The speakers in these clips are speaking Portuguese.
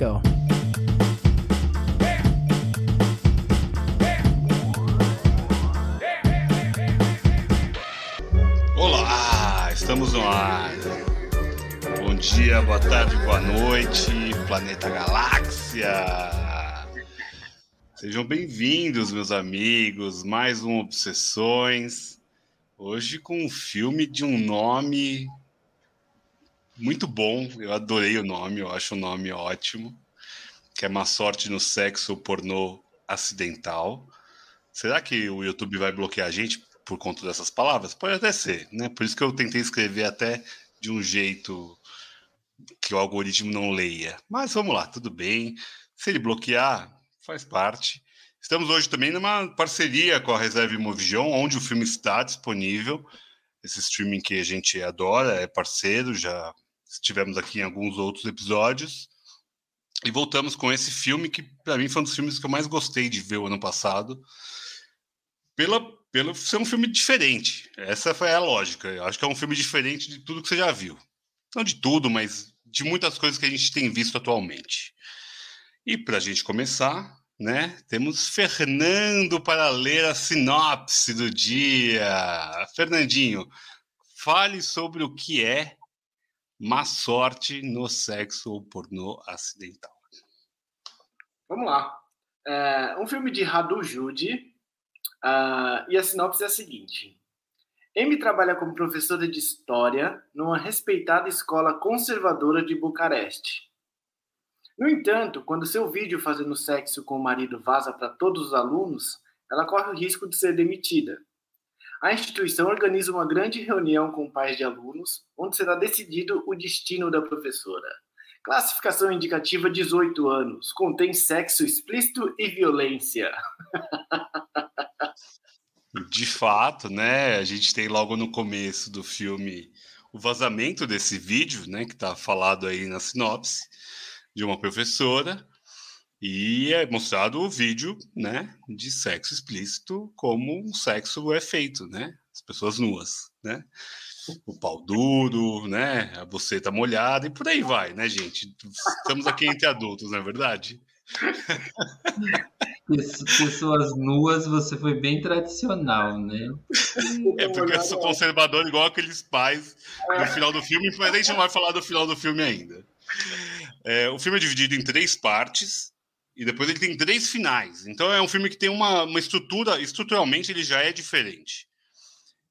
go. Olá, estamos no ar. Bom dia, boa tarde, boa noite, planeta Galáxia. Sejam bem-vindos, meus amigos, mais um Obsessões. Hoje com um filme de um nome muito bom. Eu adorei o nome, eu acho o nome ótimo. Que é Má Sorte no Sexo Pornô Acidental. Será que o YouTube vai bloquear a gente por conta dessas palavras? Pode até ser, né? Por isso que eu tentei escrever até de um jeito que o algoritmo não leia. Mas vamos lá, tudo bem. Se ele bloquear, faz parte. Estamos hoje também numa parceria com a Reserve Movision, onde o filme está disponível. Esse streaming que a gente adora, é parceiro, já estivemos aqui em alguns outros episódios. E voltamos com esse filme que, para mim, foi um dos filmes que eu mais gostei de ver o ano passado. Pela, pelo ser um filme diferente. Essa foi a lógica. Eu acho que é um filme diferente de tudo que você já viu. Não de tudo, mas de muitas coisas que a gente tem visto atualmente. E para a gente começar, né, temos Fernando para ler a sinopse do dia. Fernandinho, fale sobre o que é má sorte no sexo ou pornô acidental. Vamos lá. É um filme de Radu Jude uh, e a sinopse é a seguinte. Amy trabalha como professora de história numa respeitada escola conservadora de Bucareste. No entanto, quando seu vídeo fazendo sexo com o marido vaza para todos os alunos, ela corre o risco de ser demitida. A instituição organiza uma grande reunião com pais de alunos, onde será decidido o destino da professora. Classificação indicativa 18 anos. Contém sexo explícito e violência. De fato, né? A gente tem logo no começo do filme o vazamento desse vídeo, né? Que está falado aí na sinopse de uma professora e é mostrado o vídeo, né? De sexo explícito como um sexo é feito, né? As pessoas nuas, né? O pau duro, né? A buceta molhada e por aí vai, né, gente? Estamos aqui entre adultos, não é verdade? Pessoas nuas, você foi bem tradicional, né? É porque eu sou conservador igual aqueles pais no final do filme, mas a gente não vai falar do final do filme ainda. É, o filme é dividido em três partes e depois ele tem três finais. Então é um filme que tem uma, uma estrutura, estruturalmente ele já é diferente.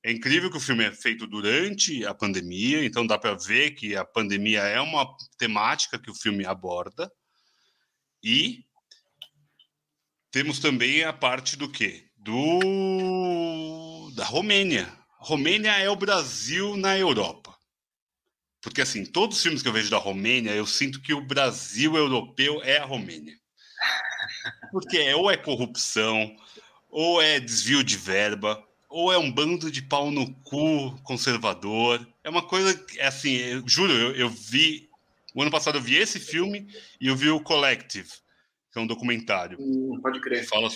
É incrível que o filme é feito durante a pandemia, então dá para ver que a pandemia é uma temática que o filme aborda. E temos também a parte do quê? Do da Romênia. Romênia é o Brasil na Europa. Porque assim, todos os filmes que eu vejo da Romênia, eu sinto que o Brasil europeu é a Romênia. Porque é, ou é corrupção, ou é desvio de verba, ou é um bando de pau no cu conservador. É uma coisa é assim, eu, juro, eu, eu vi o ano passado eu vi esse filme e eu vi o Collective, que é um documentário. Hum, pode crer. Que fala,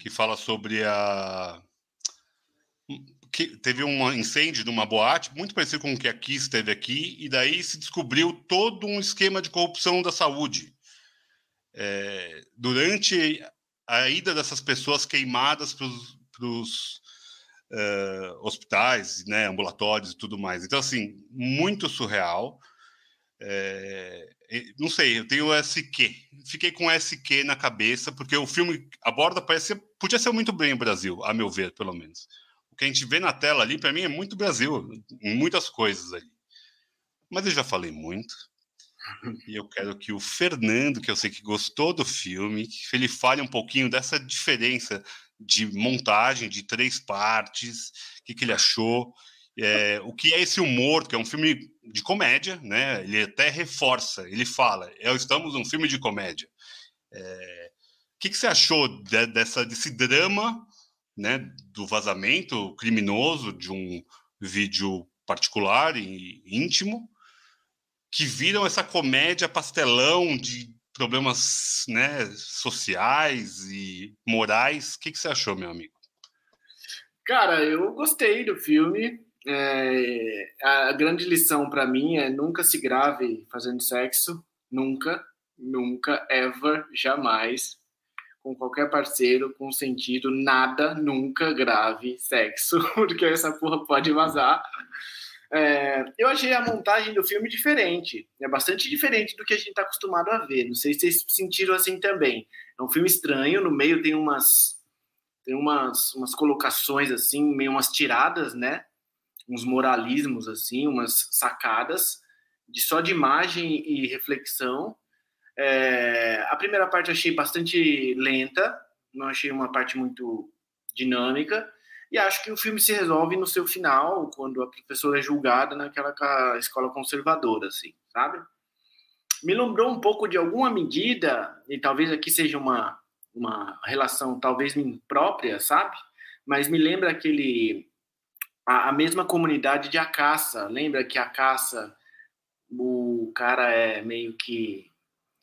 que fala sobre a. Que teve um incêndio numa boate, muito parecido com o que aqui esteve aqui, e daí se descobriu todo um esquema de corrupção da saúde. É, durante a ida dessas pessoas queimadas para os uh, hospitais, né, ambulatórios e tudo mais. Então, assim, muito surreal. É, não sei, eu tenho SQ. Fiquei com SQ na cabeça, porque o filme aborda, parece, podia ser muito bem o Brasil, a meu ver, pelo menos. O que a gente vê na tela ali, para mim, é muito Brasil, muitas coisas ali. Mas eu já falei muito. E eu quero que o Fernando, que eu sei que gostou do filme, ele fale um pouquinho dessa diferença de montagem de três partes, o que, que ele achou, é, o que é esse humor, que é um filme de comédia, né? Ele até reforça, ele fala, estamos num filme de comédia. É, o que, que você achou de, dessa, desse drama, né, do vazamento criminoso de um vídeo particular e íntimo, que viram essa comédia pastelão de problemas né, sociais e morais. O que, que você achou, meu amigo? Cara, eu gostei do filme. É, a grande lição para mim é nunca se grave fazendo sexo, nunca. nunca, ever, jamais, com qualquer parceiro, com sentido, nada, nunca grave sexo, porque essa porra pode vazar. É, eu achei a montagem do filme diferente, é bastante diferente do que a gente está acostumado a ver. Não sei se vocês sentiram assim também. É um filme estranho, no meio tem umas tem umas, umas colocações assim, meio umas tiradas, né? Uns moralismos assim, umas sacadas de só de imagem e reflexão. É, a primeira parte eu achei bastante lenta, não achei uma parte muito dinâmica. E acho que o filme se resolve no seu final, quando a professora é julgada naquela escola conservadora, assim, sabe? Me lembrou um pouco de alguma medida, e talvez aqui seja uma, uma relação talvez imprópria, sabe? Mas me lembra aquele a, a mesma comunidade de Acaça. Lembra que a Acaça o cara é meio que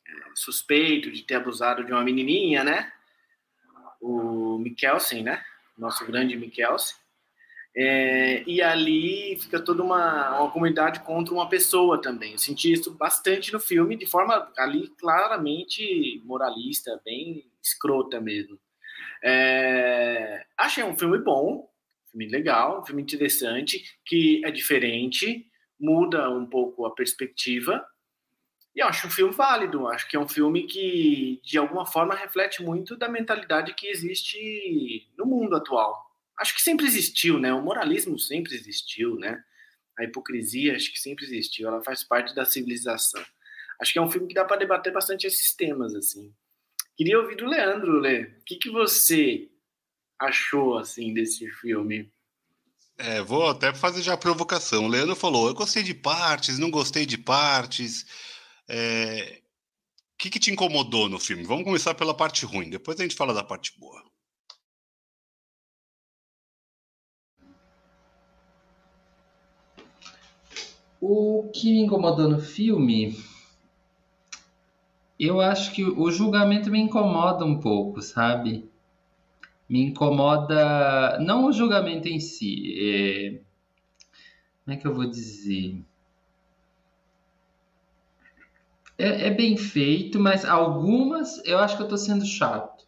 é, suspeito de ter abusado de uma menininha, né? O Mikkelsen, né? Nosso grande Mikkelsen. É, e ali fica toda uma, uma comunidade contra uma pessoa também. Eu senti isso bastante no filme, de forma ali claramente moralista, bem escrota mesmo. É, achei um filme bom, filme legal, um filme interessante, que é diferente, muda um pouco a perspectiva. E eu acho um filme válido, acho que é um filme que, de alguma forma, reflete muito da mentalidade que existe no mundo atual. Acho que sempre existiu, né? O moralismo sempre existiu, né? A hipocrisia acho que sempre existiu, ela faz parte da civilização. Acho que é um filme que dá para debater bastante esses temas, assim. Queria ouvir do Leandro, Lê. O que, que você achou, assim, desse filme? É, vou até fazer já a provocação. O Leandro falou: eu gostei de partes, não gostei de partes. É... O que, que te incomodou no filme? Vamos começar pela parte ruim, depois a gente fala da parte boa. O que me incomodou no filme, eu acho que o julgamento me incomoda um pouco, sabe? me incomoda não o julgamento em si, é... como é que eu vou dizer? É, é bem feito, mas algumas eu acho que eu estou sendo chato.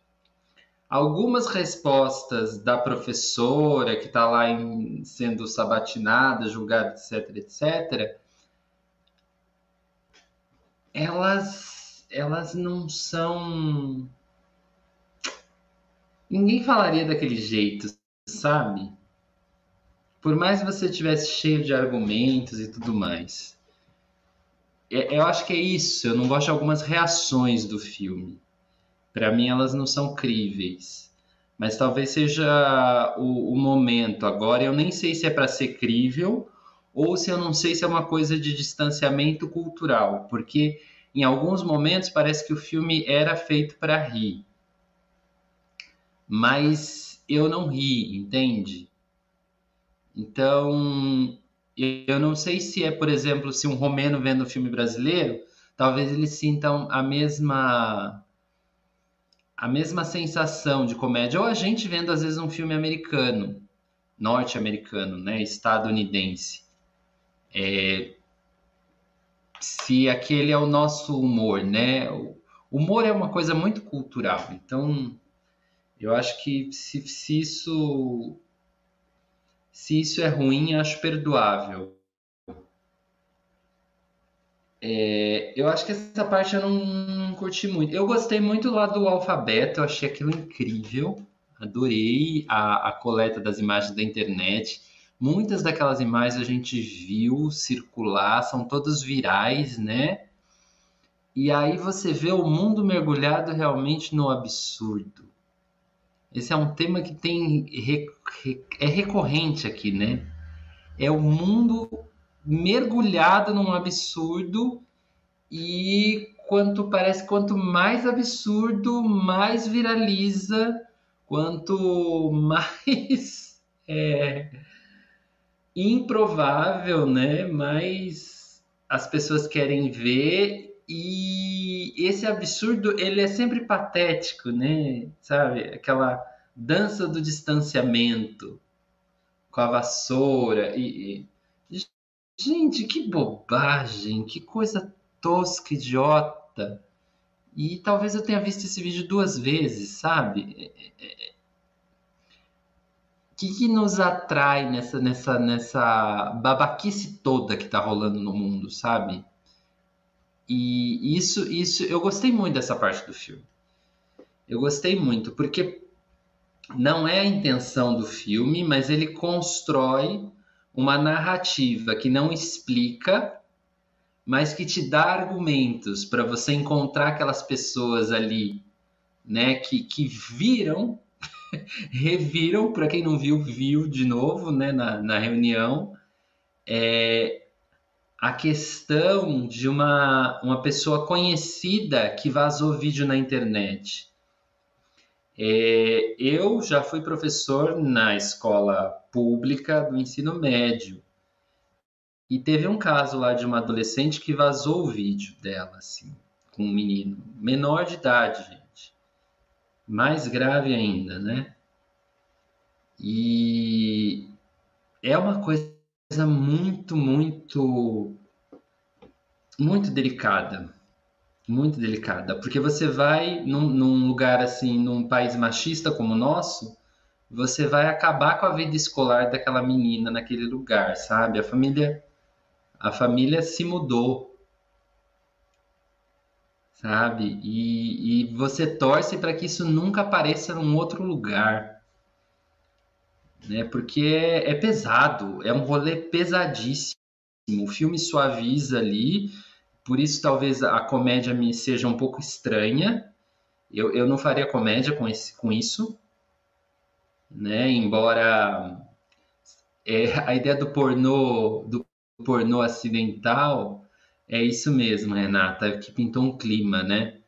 Algumas respostas da professora que está lá em, sendo sabatinada, julgada, etc, etc, elas, elas não são ninguém falaria daquele jeito, sabe? Por mais que você tivesse cheio de argumentos e tudo mais. É, eu acho que é isso. Eu não gosto de algumas reações do filme. Para mim, elas não são críveis. Mas talvez seja o, o momento. Agora, eu nem sei se é para ser crível ou se eu não sei se é uma coisa de distanciamento cultural, porque em alguns momentos parece que o filme era feito para rir mas eu não ri, entende? Então, eu não sei se é, por exemplo, se um romeno vendo um filme brasileiro, talvez eles sintam a mesma a mesma sensação de comédia, ou a gente vendo às vezes um filme americano, norte-americano, né, estadunidense. É, se aquele é o nosso humor, né? O humor é uma coisa muito cultural, então eu acho que se, se isso se isso é ruim, acho perdoável. É, eu acho que essa parte eu não, não, curti muito. Eu gostei muito lá do alfabeto, eu achei aquilo incrível. Adorei a, a coleta das imagens da internet. Muitas daquelas imagens a gente viu circular, são todas virais, né? E aí você vê o mundo mergulhado realmente no absurdo. Esse é um tema que tem é recorrente aqui, né? É o mundo mergulhado num absurdo e quanto parece quanto mais absurdo, mais viraliza, quanto mais é, improvável, né? Mais as pessoas querem ver e esse absurdo, ele é sempre patético, né? Sabe? Aquela dança do distanciamento com a vassoura e, e... gente, que bobagem, que coisa tosca, idiota. E talvez eu tenha visto esse vídeo duas vezes, sabe? O é, é, é, que, que nos atrai nessa, nessa, nessa babaquice toda que tá rolando no mundo, sabe? E isso, isso, eu gostei muito dessa parte do filme. Eu gostei muito, porque não é a intenção do filme, mas ele constrói uma narrativa que não explica, mas que te dá argumentos para você encontrar aquelas pessoas ali, né, que, que viram, reviram, para quem não viu, viu de novo, né, na, na reunião, é, a questão de uma, uma pessoa conhecida que vazou vídeo na internet. É, eu já fui professor na escola pública do ensino médio. E teve um caso lá de uma adolescente que vazou o vídeo dela, assim, com um menino, menor de idade, gente. Mais grave ainda, né? E é uma coisa muito, muito, muito delicada. Muito delicada. Porque você vai num, num lugar assim, num país machista como o nosso, você vai acabar com a vida escolar daquela menina naquele lugar, sabe? A família, a família se mudou, sabe? E, e você torce para que isso nunca apareça num outro lugar né? Porque é, é pesado, é um rolê pesadíssimo. O filme suaviza ali, por isso talvez a comédia me seja um pouco estranha. Eu, eu não faria comédia com, esse, com isso, né? Embora é, a ideia do pornô, do pornô acidental, é isso mesmo, Renata, que pintou um clima, né?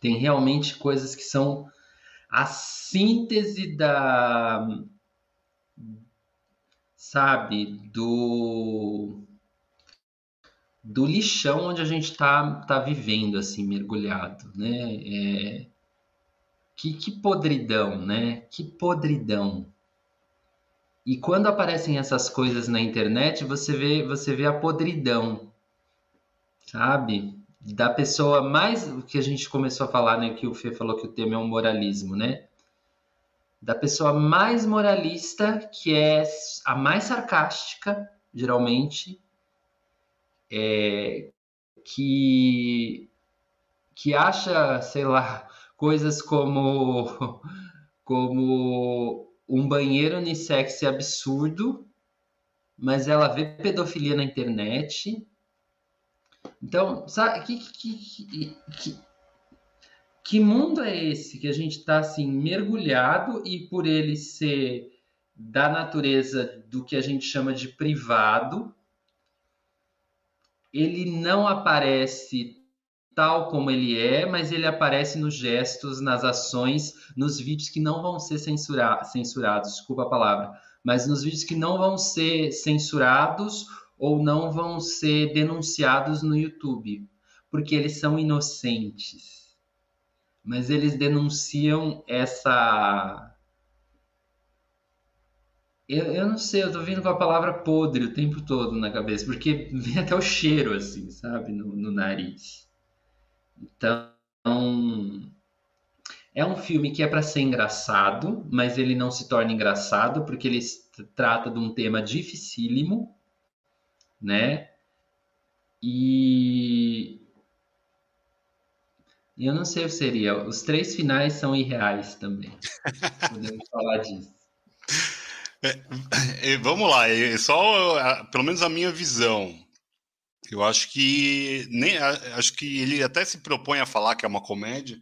Tem realmente coisas que são a síntese da sabe, do do lixão onde a gente está tá vivendo, assim, mergulhado, né? É... Que, que podridão, né? Que podridão. E quando aparecem essas coisas na internet, você vê, você vê a podridão, sabe? Da pessoa mais, o que a gente começou a falar, né? Que o Fê falou que o tema é um moralismo, né? Da pessoa mais moralista, que é a mais sarcástica, geralmente, é, que, que acha, sei lá, coisas como, como um banheiro unissex absurdo, mas ela vê pedofilia na internet. Então, sabe, que, que, que, que que mundo é esse que a gente está assim mergulhado e por ele ser da natureza do que a gente chama de privado, ele não aparece tal como ele é, mas ele aparece nos gestos, nas ações, nos vídeos que não vão ser censura censurados, desculpa a palavra, mas nos vídeos que não vão ser censurados ou não vão ser denunciados no YouTube, porque eles são inocentes mas eles denunciam essa. Eu, eu não sei, eu tô vindo com a palavra podre o tempo todo na cabeça, porque vem até o cheiro, assim, sabe, no, no nariz. Então, é um filme que é para ser engraçado, mas ele não se torna engraçado porque ele trata de um tema dificílimo, né? E e eu não sei o que seria. Os três finais são irreais também. Podemos falar disso. É, vamos lá, é só pelo menos a minha visão. Eu acho que nem acho que ele até se propõe a falar que é uma comédia,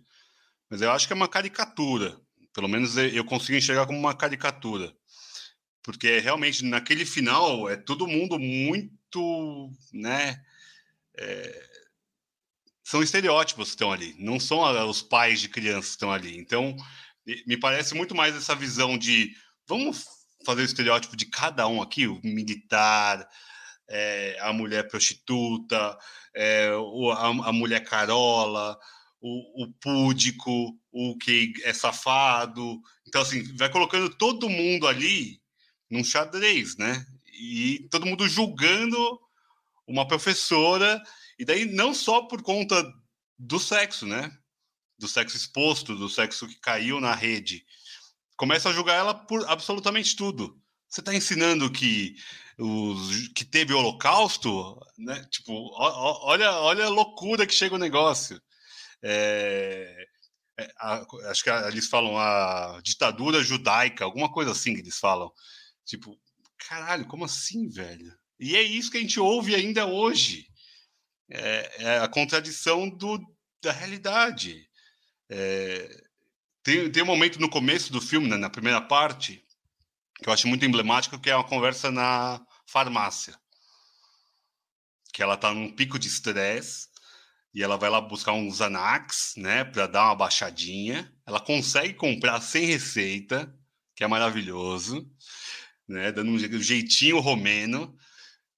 mas eu acho que é uma caricatura. Pelo menos eu consigo enxergar como uma caricatura, porque realmente naquele final é todo mundo muito, né? É, são estereótipos que estão ali, não são os pais de crianças que estão ali. Então, me parece muito mais essa visão de vamos fazer o estereótipo de cada um aqui, o militar, é, a mulher prostituta, é, a, a, mulher carola, o, o púdico, o que é safado. Então, assim, vai colocando todo mundo ali num xadrez, né? E todo mundo julgando uma professora e daí, não só por conta do sexo, né? Do sexo exposto, do sexo que caiu na rede. Começa a julgar ela por absolutamente tudo. Você está ensinando que os, que teve Holocausto, né? Tipo, olha, olha a loucura que chega o negócio. É, é, a, acho que eles falam a ditadura judaica, alguma coisa assim que eles falam. Tipo, caralho, como assim, velho? E é isso que a gente ouve ainda hoje. É, é a contradição do, da realidade. É, tem, tem um momento no começo do filme, né, na primeira parte, que eu acho muito emblemático, que é uma conversa na farmácia. Que ela está num pico de estresse e ela vai lá buscar uns Xanax, né, para dar uma baixadinha. Ela consegue comprar sem receita, que é maravilhoso, né, dando um jeitinho romeno.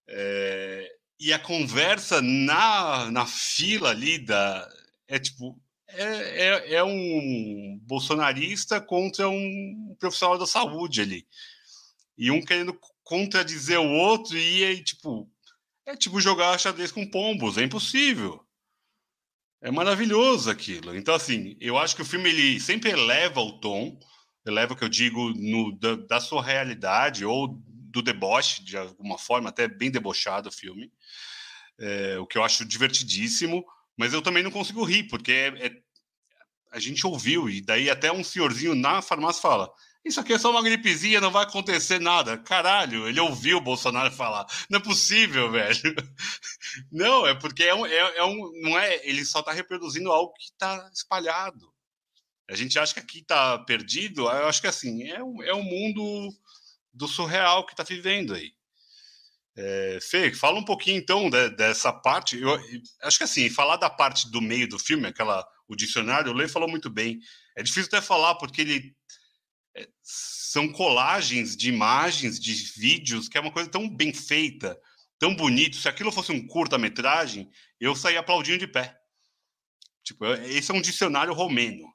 É... E a conversa na, na fila ali da, é tipo é, é, é, um bolsonarista contra um profissional da saúde ali. E um querendo contradizer o outro e aí, tipo, é tipo jogar xadrez com pombos, é impossível. É maravilhoso aquilo. Então, assim, eu acho que o filme ele sempre eleva o tom, eleva o que eu digo no, da, da sua realidade ou do deboche, de alguma forma, até bem debochado o filme. É, o que eu acho divertidíssimo, mas eu também não consigo rir, porque é, é, a gente ouviu, e daí até um senhorzinho na farmácia fala: isso aqui é só uma gripezinha, não vai acontecer nada. Caralho, ele ouviu o Bolsonaro falar. Não é possível, velho. Não, é porque é um, é, é um não é, ele só está reproduzindo algo que está espalhado. A gente acha que aqui está perdido. Eu acho que assim é um, é um mundo do surreal que está vivendo aí. É, Fê, fala um pouquinho então de, dessa parte. Eu, acho que assim, falar da parte do meio do filme, aquela o dicionário, o Lei falou muito bem. É difícil até falar porque ele é, são colagens de imagens, de vídeos, que é uma coisa tão bem feita, tão bonito. Se aquilo fosse um curta-metragem, eu saía aplaudindo de pé. Tipo, esse é um dicionário romeno.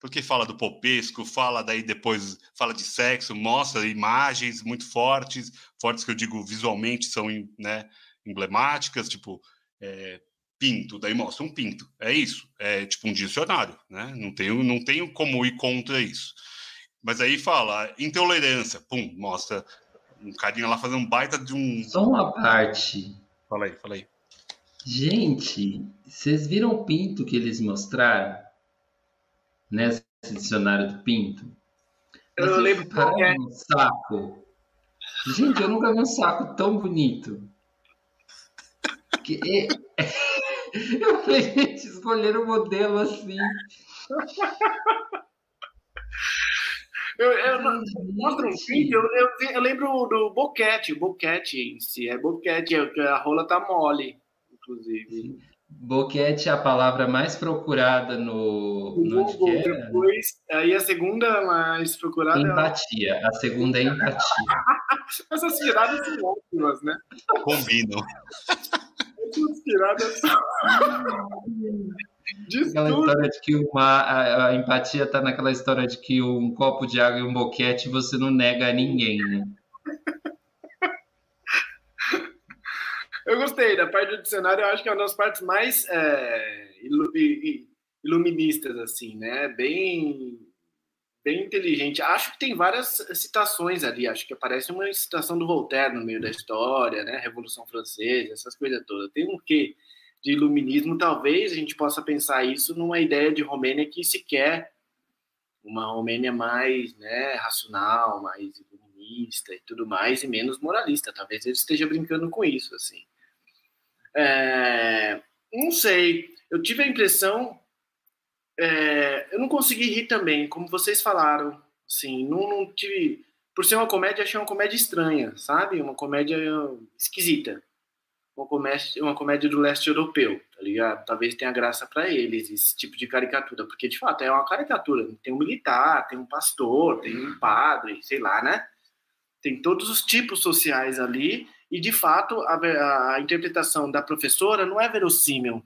Porque fala do popesco, fala daí depois, fala de sexo, mostra imagens muito fortes, fortes que eu digo visualmente são né, emblemáticas, tipo, é, pinto, daí mostra um pinto. É isso, é tipo um dicionário, né? Não tenho, não tenho como ir contra isso. Mas aí fala, intolerância, pum, mostra um carinha lá fazendo um baita de um. Só uma parte. Fala aí, fala aí. Gente, vocês viram o pinto que eles mostraram? Nesse dicionário do pinto? Eu não lembro qual é. Um saco. Gente, eu nunca vi um saco tão bonito. Que... Eu falei, gente, escolheram um modelo assim. Eu, eu, um vídeo, eu, eu, eu, lembro do boquete, boquete em si, é boquete, é a rola tá mole, inclusive. Boquete é a palavra mais procurada no, no Google, é? depois, aí a segunda mais procurada empatia, é... a segunda é empatia. Essas tiradas são ótimas, né? Combinam. Essas tiradas são... aquela tudo. história de que uma, a, a empatia está naquela história de que um copo de água e um boquete você não nega a ninguém, né? Eu gostei da parte do dicionário, eu acho que é uma das partes mais é, iluministas, assim, né? Bem, bem inteligente. Acho que tem várias citações ali, acho que aparece uma citação do Voltaire no meio da história, né? Revolução Francesa, essas coisas todas. Tem um quê? de iluminismo, talvez a gente possa pensar isso numa ideia de Romênia que se quer uma Romênia mais né, racional, mais iluminista e tudo mais, e menos moralista. Talvez ele esteja brincando com isso, assim. É, não sei, eu tive a impressão, é, eu não consegui rir também, como vocês falaram, assim, não, não tive, por ser uma comédia, achei uma comédia estranha, sabe? Uma comédia esquisita uma comédia, uma comédia do leste europeu, tá ligado? Talvez tenha graça para eles esse tipo de caricatura, porque de fato é uma caricatura. Tem um militar, tem um pastor, tem um padre, sei lá, né? Tem todos os tipos sociais ali e de fato a, a interpretação da professora não é verossímil,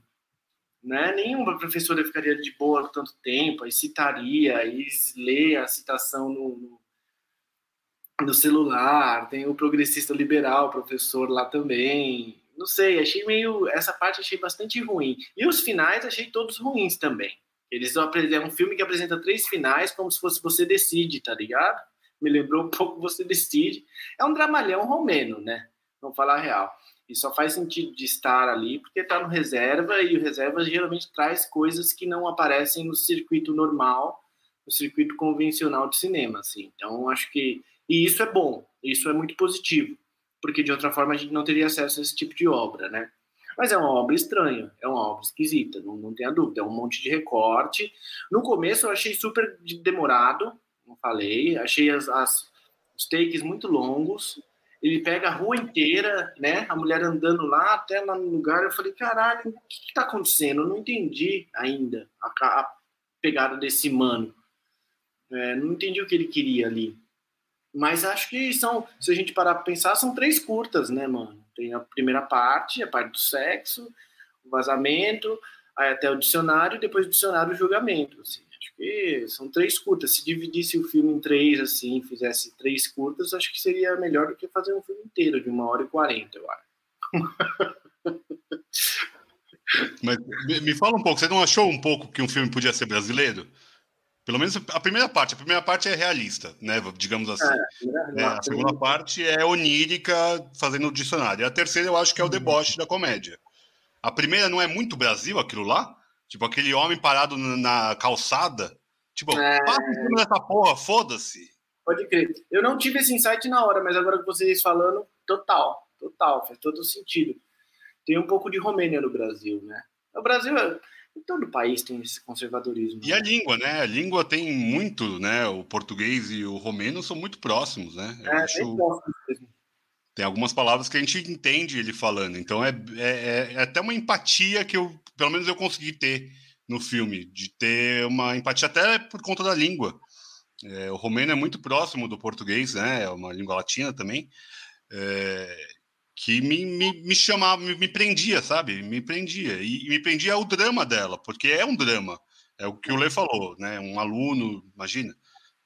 né? Nenhuma professora ficaria de boa tanto tempo, aí citaria, aí lê a citação no, no no celular, tem o progressista liberal, professor lá também, não sei, achei meio. Essa parte achei bastante ruim. E os finais achei todos ruins também. Eles é um filme que apresenta três finais como se fosse Você Decide, tá ligado? Me lembrou um pouco Você Decide. É um dramalhão romeno, né? Vamos falar a real. E só faz sentido de estar ali porque está no reserva e o reserva geralmente traz coisas que não aparecem no circuito normal, no circuito convencional de cinema, assim. Então, acho que e isso é bom, isso é muito positivo, porque de outra forma a gente não teria acesso a esse tipo de obra, né? Mas é uma obra estranha, é uma obra esquisita, não, não tenha dúvida. É um monte de recorte. No começo eu achei super demorado, como falei, achei as, as, os takes muito longos. Ele pega a rua inteira, né? A mulher andando lá até lá no lugar. Eu falei, caralho, o que está acontecendo? Eu não entendi ainda a, a pegada desse mano. É, não entendi o que ele queria ali. Mas acho que são, se a gente parar para pensar, são três curtas, né, mano? Tem a primeira parte, a parte do sexo, o vazamento, até o dicionário, e depois do dicionário o julgamento. Assim. Acho que são três curtas. Se dividisse o filme em três, assim, fizesse três curtas, acho que seria melhor do que fazer um filme inteiro, de uma hora e quarenta, eu acho. Mas me fala um pouco, você não achou um pouco que um filme podia ser brasileiro? Pelo menos a primeira parte. A primeira parte é realista, né? Digamos assim. É, é, a segunda parte é onírica, fazendo o dicionário. A terceira eu acho que é o deboche da comédia. A primeira não é muito Brasil, aquilo lá? Tipo, aquele homem parado na calçada. Tipo, é... passa em cima dessa porra, foda-se. Pode crer. Eu não tive esse insight na hora, mas agora que vocês falando, total. Total, faz todo sentido. Tem um pouco de Romênia no Brasil, né? O Brasil é todo país tem esse conservadorismo. E a língua, né? A língua tem muito, né? O português e o romeno são muito próximos, né? Eu é, acho... bem próximos mesmo. Tem algumas palavras que a gente entende ele falando. Então é, é, é, até uma empatia que eu, pelo menos eu consegui ter no filme, de ter uma empatia até por conta da língua. É, o romeno é muito próximo do português, né? É uma língua latina também. É, que me, me, me chamava, me, me, prendia, sabe? Me prendia. E, e, me prendia o drama dela, porque é um drama. É o que o Lê falou, né? Um aluno, imagina,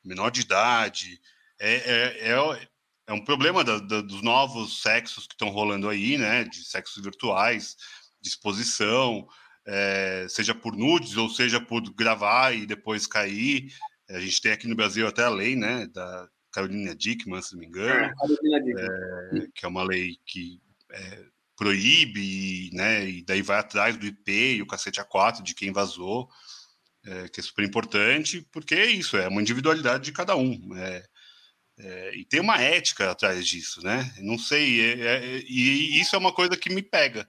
menor de idade. É, é, é, é um problema da, da, dos novos sexos que estão rolando aí, né? De sexos virtuais, de exposição, é, seja por nudes ou seja por gravar e depois cair. A gente tem aqui no Brasil até a lei, né? Da, Carolina Dickman, se não me engano, é, é, que é uma lei que é, proíbe, né, e daí vai atrás do IP e o cacete A4 de quem vazou, que é super importante, porque é isso, é uma individualidade de cada um. É, é, e tem uma ética atrás disso, né? Não sei, e isso é uma coisa que me pega.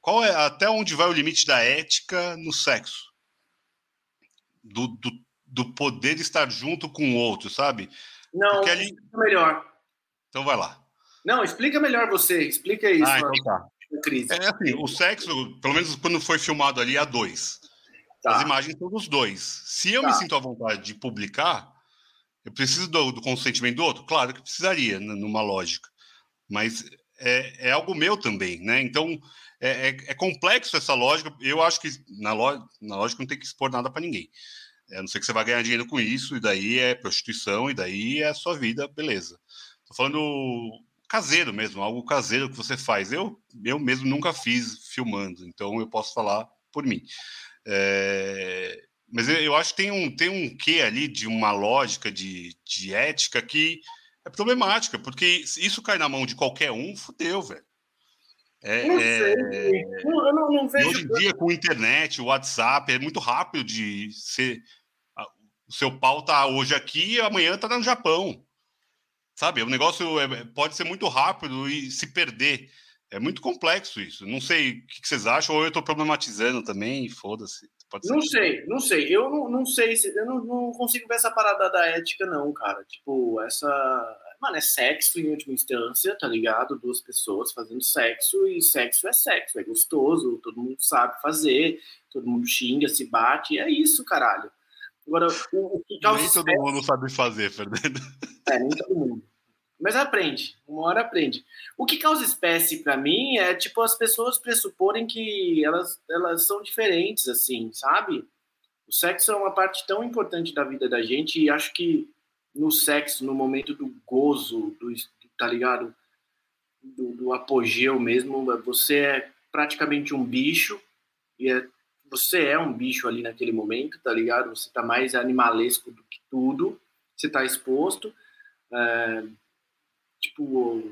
qual é até onde vai o limite da ética no sexo? Do, do do poder estar junto com o outro, sabe? Não, ali... melhor. Então vai lá. Não, explica melhor você, explica isso. Ah, então tá. É assim, o sexo, pelo menos quando foi filmado ali, a dois. Tá. As imagens são dos dois. Se eu tá. me sinto à vontade de publicar, eu preciso do, do, consentimento do outro? Claro que precisaria, numa lógica. Mas é, é algo meu também, né? Então, é, é, é, complexo essa lógica. Eu acho que na, na lógica não tem que expor nada para ninguém. É, a não ser que você vai ganhar dinheiro com isso, e daí é prostituição, e daí é a sua vida, beleza. Tô falando caseiro mesmo, algo caseiro que você faz. Eu, eu mesmo nunca fiz filmando, então eu posso falar por mim. É, mas eu acho que tem um, tem um quê ali de uma lógica de, de ética que é problemática, porque isso cai na mão de qualquer um, fudeu, velho. É, não é, eu não, não vejo... Hoje em dia, com internet, o WhatsApp, é muito rápido de ser o seu pau tá hoje aqui e amanhã tá no Japão. Sabe? O negócio é, pode ser muito rápido e se perder. É muito complexo isso. Não sei o que vocês acham, ou eu estou problematizando também, foda-se. Não sei, não sei. Eu não, não sei se. Eu não, não, consigo ver essa parada da ética, não, cara. Tipo, essa. Mano, é sexo em última instância, tá ligado? Duas pessoas fazendo sexo, e sexo é sexo, é gostoso, todo mundo sabe fazer, todo mundo xinga, se bate, é isso, caralho. Agora, o, o que causa. Nem todo mundo sabe fazer, Fernando. É, nem todo mundo. Mas aprende, uma hora aprende. O que causa espécie para mim é tipo as pessoas pressuporem que elas, elas são diferentes, assim, sabe? O sexo é uma parte tão importante da vida da gente e acho que no sexo, no momento do gozo, do, tá ligado? do, do apogeu mesmo. Você é praticamente um bicho e é, você é um bicho ali naquele momento, tá ligado? Você tá mais animalesco do que tudo. Você tá exposto. É, tipo,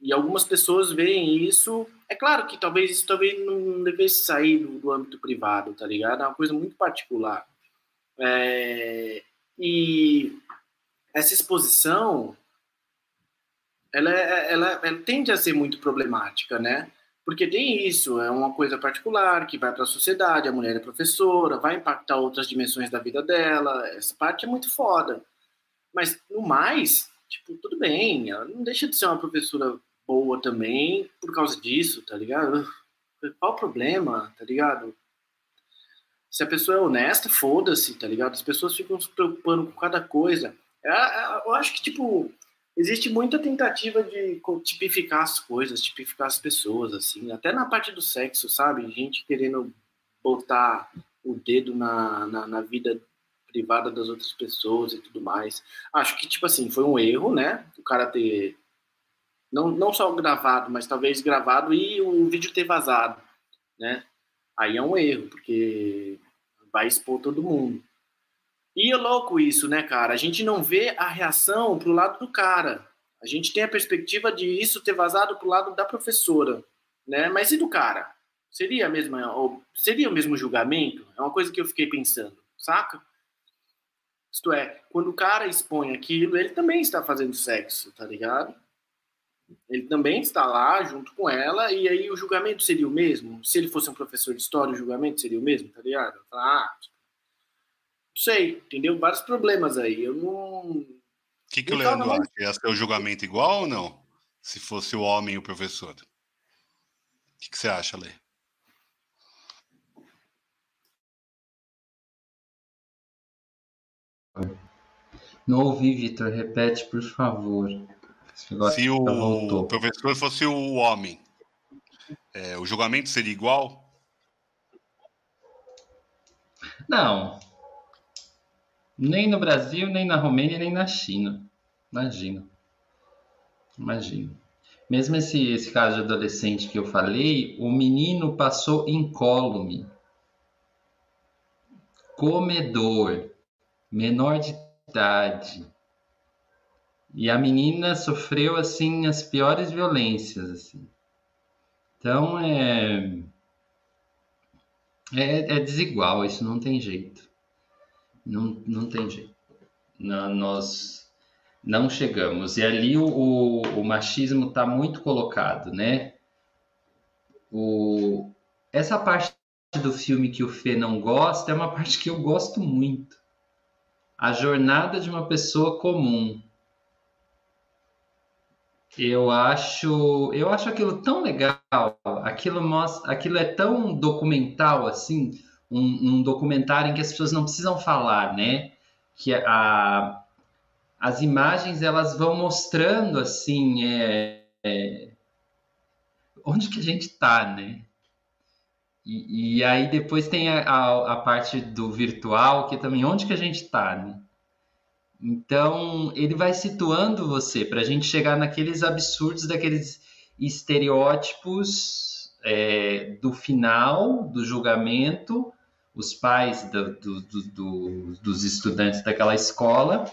e algumas pessoas veem isso. É claro que talvez isso também não devesse sair do, do âmbito privado, tá ligado? É uma coisa muito particular. É, e essa exposição, ela, é, ela, ela tende a ser muito problemática, né? Porque tem isso, é uma coisa particular que vai para a sociedade, a mulher é professora, vai impactar outras dimensões da vida dela, essa parte é muito foda. Mas, no mais, tipo, tudo bem, ela não deixa de ser uma professora boa também por causa disso, tá ligado? Qual o problema, tá ligado? Se a pessoa é honesta, foda-se, tá ligado? As pessoas ficam se preocupando com cada coisa. É, é, eu acho que, tipo, existe muita tentativa de tipificar as coisas, tipificar as pessoas, assim. Até na parte do sexo, sabe? Gente querendo botar o dedo na, na, na vida privada das outras pessoas e tudo mais. Acho que, tipo assim, foi um erro, né? O cara ter. Não, não só gravado, mas talvez gravado e o vídeo ter vazado, né? Aí é um erro, porque vai expor todo mundo. E é louco isso, né, cara? A gente não vê a reação pro lado do cara. A gente tem a perspectiva de isso ter vazado pro lado da professora, né? Mas e do cara? Seria a mesma, seria o mesmo julgamento? É uma coisa que eu fiquei pensando, saca? Isto é, quando o cara expõe aquilo, ele também está fazendo sexo, tá ligado? Ele também está lá junto com ela, e aí o julgamento seria o mesmo? Se ele fosse um professor de história, o julgamento seria o mesmo, tá ligado? Ah, não sei, entendeu? Vários problemas aí. Eu não. O que, que o Leandro acha? Ia ser o julgamento igual ou não? Se fosse o homem e o professor? O que, que você acha, Lê? Não ouvi, Vitor. Repete, por favor. Se o professor fosse o homem, é, o julgamento seria igual? Não. Nem no Brasil, nem na Romênia, nem na China. Imagina. Imagina. Mesmo esse, esse caso de adolescente que eu falei, o menino passou incólume. Comedor. Menor de e a menina sofreu assim as piores violências, assim. Então é, é, é desigual, isso não tem jeito, não, não tem jeito. Não, nós não chegamos e ali o, o, o machismo está muito colocado, né? O, essa parte do filme que o Fê não gosta é uma parte que eu gosto muito. A jornada de uma pessoa comum eu acho, eu acho aquilo tão legal, aquilo mostra, aquilo é tão documental assim, um, um documentário em que as pessoas não precisam falar, né? Que a, as imagens elas vão mostrando assim, é, é, onde que a gente está, né? E, e, aí depois tem a, a, a, parte do virtual, que é também onde que a gente está, né? Então, ele vai situando você para a gente chegar naqueles absurdos, daqueles estereótipos é, do final do julgamento, os pais do, do, do, dos estudantes daquela escola,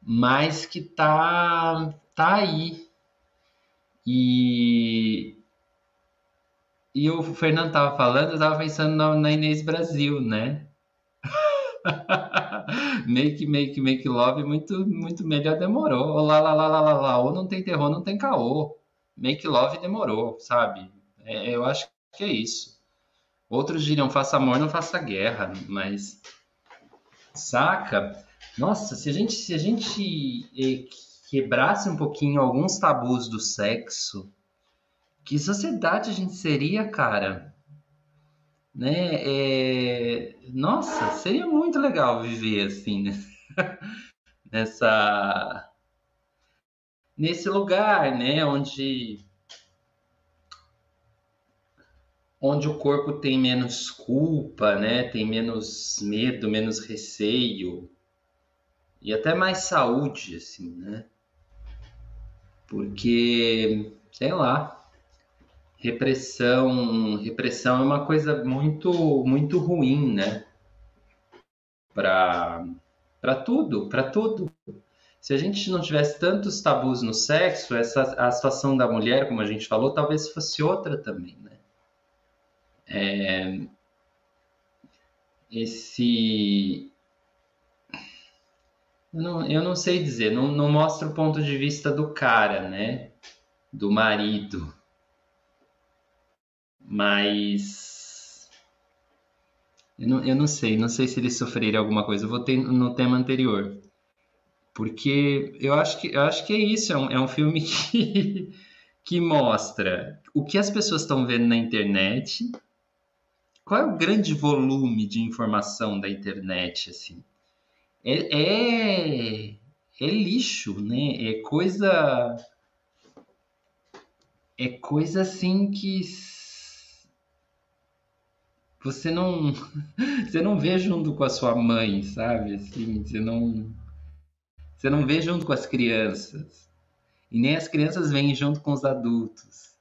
mas que tá, tá aí. E, e o Fernando estava falando, eu estava pensando na, na Inês Brasil, né? make, make, make love muito, muito melhor demorou. Ou lá, lá, lá, lá, lá, lá, ou não tem terror, não tem caô. Make love demorou, sabe? É, eu acho que é isso. Outros diriam faça amor, não faça guerra, mas saca? Nossa, se a gente se a gente eh, quebrasse um pouquinho alguns tabus do sexo, que sociedade a gente seria, cara? né? É... Nossa, seria muito legal viver assim, né? nessa nesse lugar, né? Onde onde o corpo tem menos culpa, né? Tem menos medo, menos receio e até mais saúde, assim, né? Porque, sei lá, repressão, repressão é uma coisa muito, muito ruim, né? Para para tudo, para tudo. Se a gente não tivesse tantos tabus no sexo, essa a situação da mulher, como a gente falou, talvez fosse outra também, né? É, esse eu não, eu não sei dizer, não, não mostra o ponto de vista do cara, né? Do marido. Mas. Eu não, eu não sei, não sei se eles sofreram alguma coisa. Eu vou ter no tema anterior. Porque eu acho que, eu acho que é isso, é um, é um filme que, que mostra o que as pessoas estão vendo na internet, qual é o grande volume de informação da internet, assim é, é, é lixo, né? É coisa. É coisa assim que você não você não vê junto com a sua mãe, sabe? Assim, você não você não vê junto com as crianças. E nem as crianças vêm junto com os adultos.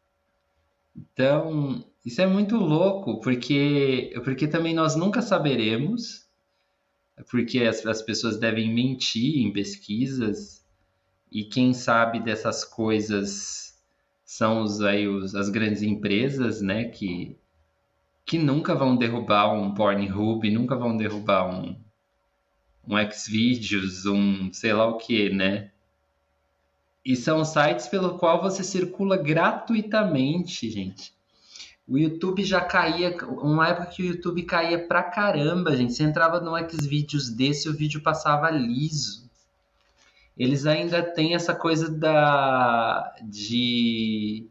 Então, isso é muito louco, porque porque também nós nunca saberemos porque as, as pessoas devem mentir em pesquisas e quem sabe dessas coisas são os, aí, os, as grandes empresas, né, que, que nunca vão derrubar um Pornhub, nunca vão derrubar um, um Xvideos, um sei lá o que, né? E são sites pelo qual você circula gratuitamente, gente. O YouTube já caía, uma época que o YouTube caía pra caramba, gente. Você entrava no Xvideos desse, o vídeo passava liso. Eles ainda têm essa coisa da de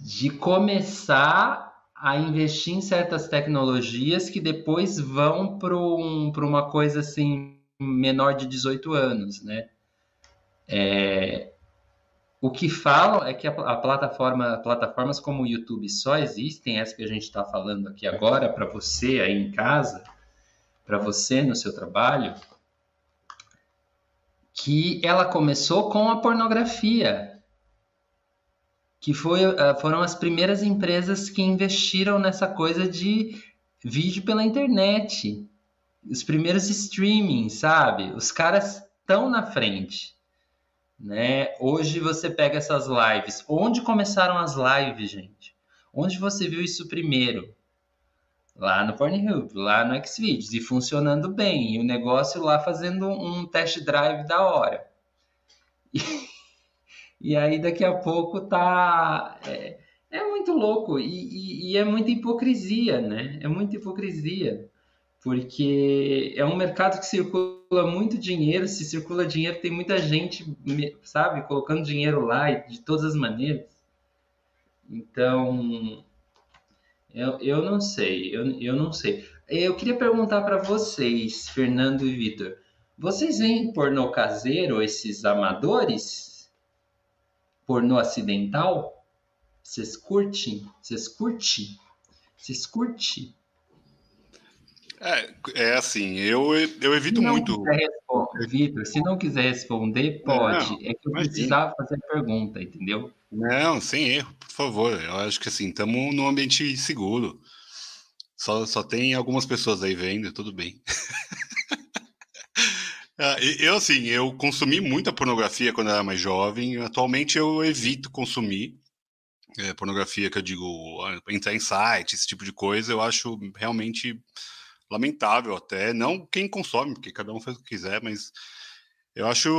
de começar a investir em certas tecnologias que depois vão para um, uma coisa assim menor de 18 anos, né? É, o que falam é que a, a, plataforma, plataformas como o YouTube só existem, essa que a gente está falando aqui agora, para você aí em casa, para você no seu trabalho, que ela começou com a pornografia, que foi, eh, foram as primeiras empresas que investiram nessa coisa de vídeo pela internet, os primeiros streaming, sabe? Os caras estão na frente. Né? Hoje você pega essas lives. Onde começaram as lives, gente? Onde você viu isso primeiro? Lá no Pornhub, lá no Xvideos, e funcionando bem. E o negócio lá fazendo um test drive da hora. E, e aí daqui a pouco tá. É, é muito louco e, e, e é muita hipocrisia, né? É muita hipocrisia porque é um mercado que circula muito dinheiro, se circula dinheiro, tem muita gente, sabe, colocando dinheiro lá de todas as maneiras. Então, eu, eu não sei, eu, eu não sei. Eu queria perguntar para vocês, Fernando e Vitor, vocês veem pornô caseiro, esses amadores? Pornô acidental? Vocês curtem? Vocês curtem? Vocês curtem? É, é assim, eu, eu evito muito. Vitor, se não quiser responder, pode. Não, é que eu imagina. precisava fazer a pergunta, entendeu? Não, sem erro, por favor. Eu acho que assim, estamos num ambiente seguro. Só, só tem algumas pessoas aí vendo, tudo bem. Ah, eu, assim, eu consumi muita pornografia quando era mais jovem. Atualmente eu evito consumir é, pornografia, que eu digo, ah, entrar em site, esse tipo de coisa. Eu acho realmente lamentável até, não quem consome, porque cada um faz o que quiser, mas eu acho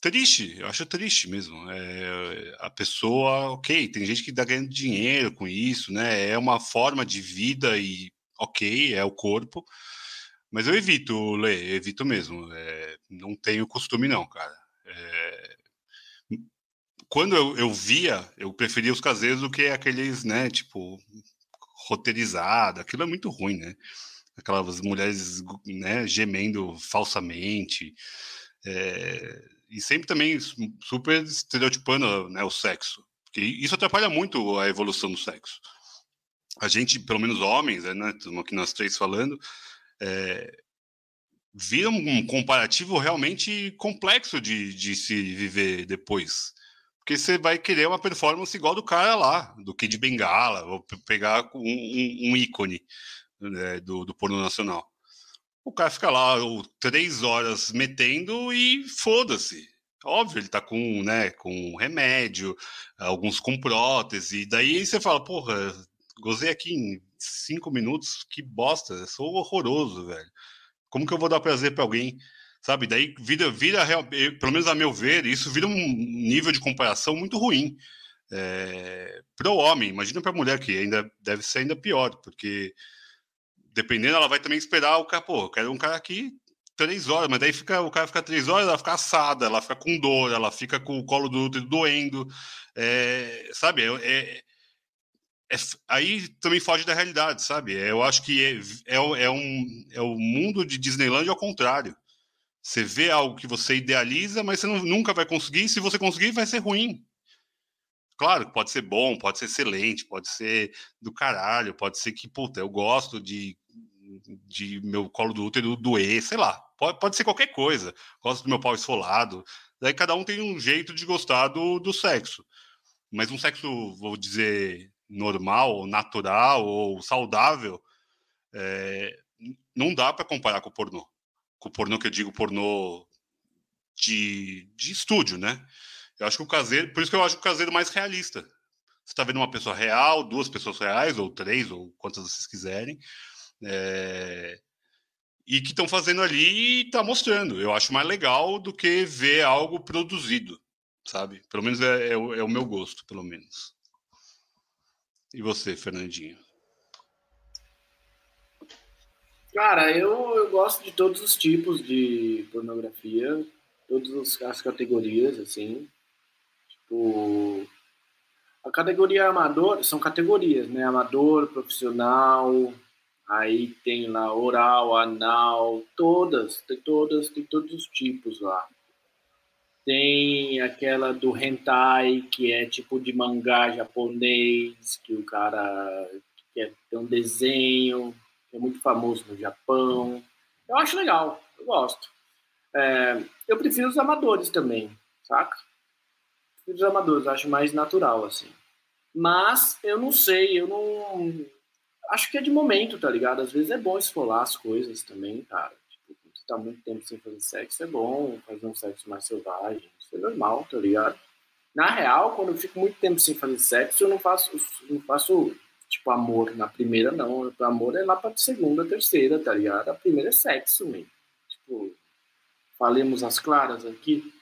triste, eu acho triste mesmo. É, a pessoa, ok, tem gente que dá ganhando dinheiro com isso, né? É uma forma de vida e ok, é o corpo, mas eu evito ler, evito mesmo. É, não tenho costume, não, cara. É, quando eu, eu via, eu preferia os caseiros do que aqueles, né, tipo, roteirizada, aquilo é muito ruim, né? Aquelas mulheres né, gemendo falsamente. É, e sempre também super estereotipando né, o sexo. Porque isso atrapalha muito a evolução do sexo. A gente, pelo menos homens, né, aqui nós três falando, é, vira um comparativo realmente complexo de, de se viver depois. Porque você vai querer uma performance igual do cara lá, do Kid Bengala, vou pegar um, um, um ícone né, do, do porno nacional. O cara fica lá três horas metendo e foda-se. Óbvio, ele tá com, né, com remédio, alguns com prótese, daí você fala, porra, gozei aqui em cinco minutos, que bosta, sou horroroso, velho. Como que eu vou dar prazer para alguém? Sabe? Daí vira, vira, pelo menos a meu ver, isso vira um nível de comparação muito ruim. É, para o homem, imagina para a mulher que ainda deve ser ainda pior, porque dependendo, ela vai também esperar o cara, pô, eu quero um cara aqui três horas, mas daí fica, o cara fica três horas, ela fica assada, ela fica com dor, ela fica com o colo do útero doendo, é, sabe? É, é, aí também foge da realidade, sabe? É, eu acho que é, é, é, um, é o mundo de Disneyland ao contrário. Você vê algo que você idealiza, mas você não, nunca vai conseguir. Se você conseguir, vai ser ruim. Claro, pode ser bom, pode ser excelente, pode ser do caralho, pode ser que, puta, eu gosto de, de meu colo do útero doer, sei lá. Pode, pode ser qualquer coisa. Gosto do meu pau esfolado. Daí cada um tem um jeito de gostar do, do sexo. Mas um sexo, vou dizer, normal, natural ou saudável, é, não dá para comparar com o pornô. Com o pornô que eu digo pornô de, de estúdio, né? Eu acho que o caseiro, por isso que eu acho o caseiro mais realista. Você está vendo uma pessoa real, duas pessoas reais, ou três, ou quantas vocês quiserem, é, e que estão fazendo ali e está mostrando. Eu acho mais legal do que ver algo produzido, sabe? Pelo menos é, é, é o meu gosto, pelo menos. E você, Fernandinho? Cara, eu, eu gosto de todos os tipos de pornografia, todas as categorias, assim. Tipo, a categoria amador, são categorias, né? Amador, profissional, aí tem lá oral, anal, todas, tem todas, tem todos os tipos lá. Tem aquela do hentai, que é tipo de mangá japonês, que o cara quer ter um desenho, é muito famoso no Japão. Eu acho legal, eu gosto. É, eu prefiro os amadores também, saca? Prefiro os amadores, acho mais natural, assim. Mas eu não sei, eu não. Acho que é de momento, tá ligado? Às vezes é bom esfolar as coisas também, cara tá muito tempo sem fazer sexo, é bom fazer um sexo mais selvagem. Isso é normal, tá ligado? Na real, quando eu fico muito tempo sem fazer sexo, eu não faço, não faço tipo amor na primeira, não. O amor é lá pra segunda, terceira, tá ligado? A primeira é sexo, mesmo. Tipo, falemos as claras aqui.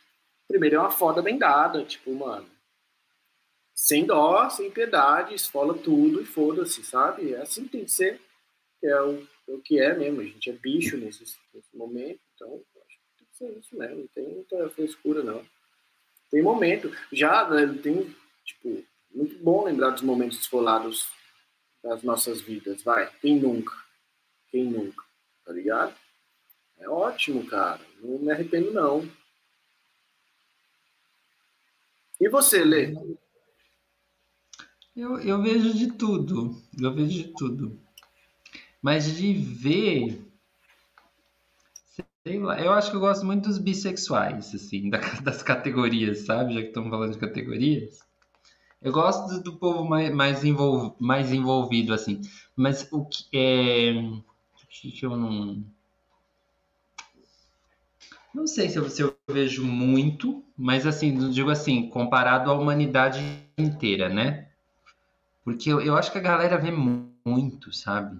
Primeiro é uma foda bem dada, tipo, mano. Sem dó, sem piedade, esfola tudo e foda-se, sabe? É assim que tem que ser. É o o que é mesmo, a gente é bicho nesse, nesse momento, então acho que tem que ser isso mesmo, não tem muita frescura não. Tem momento, já né, tem, tipo, muito bom lembrar dos momentos esfolados das nossas vidas, vai, quem nunca? Quem nunca, tá ligado? É ótimo, cara, não me arrependo não. E você, Lê? Eu, eu vejo de tudo, eu vejo de tudo. Mas de ver. Sei lá, eu acho que eu gosto muito dos bissexuais, assim, das categorias, sabe? Já que estamos falando de categorias. Eu gosto do, povo mais, mais, envolv, mais envolvido, assim. Mas o que é. que eu não. Não sei se eu, se eu, vejo muito, mas assim, digo assim, comparado à humanidade inteira, né? Porque eu, eu acho que a galera vê muito, sabe?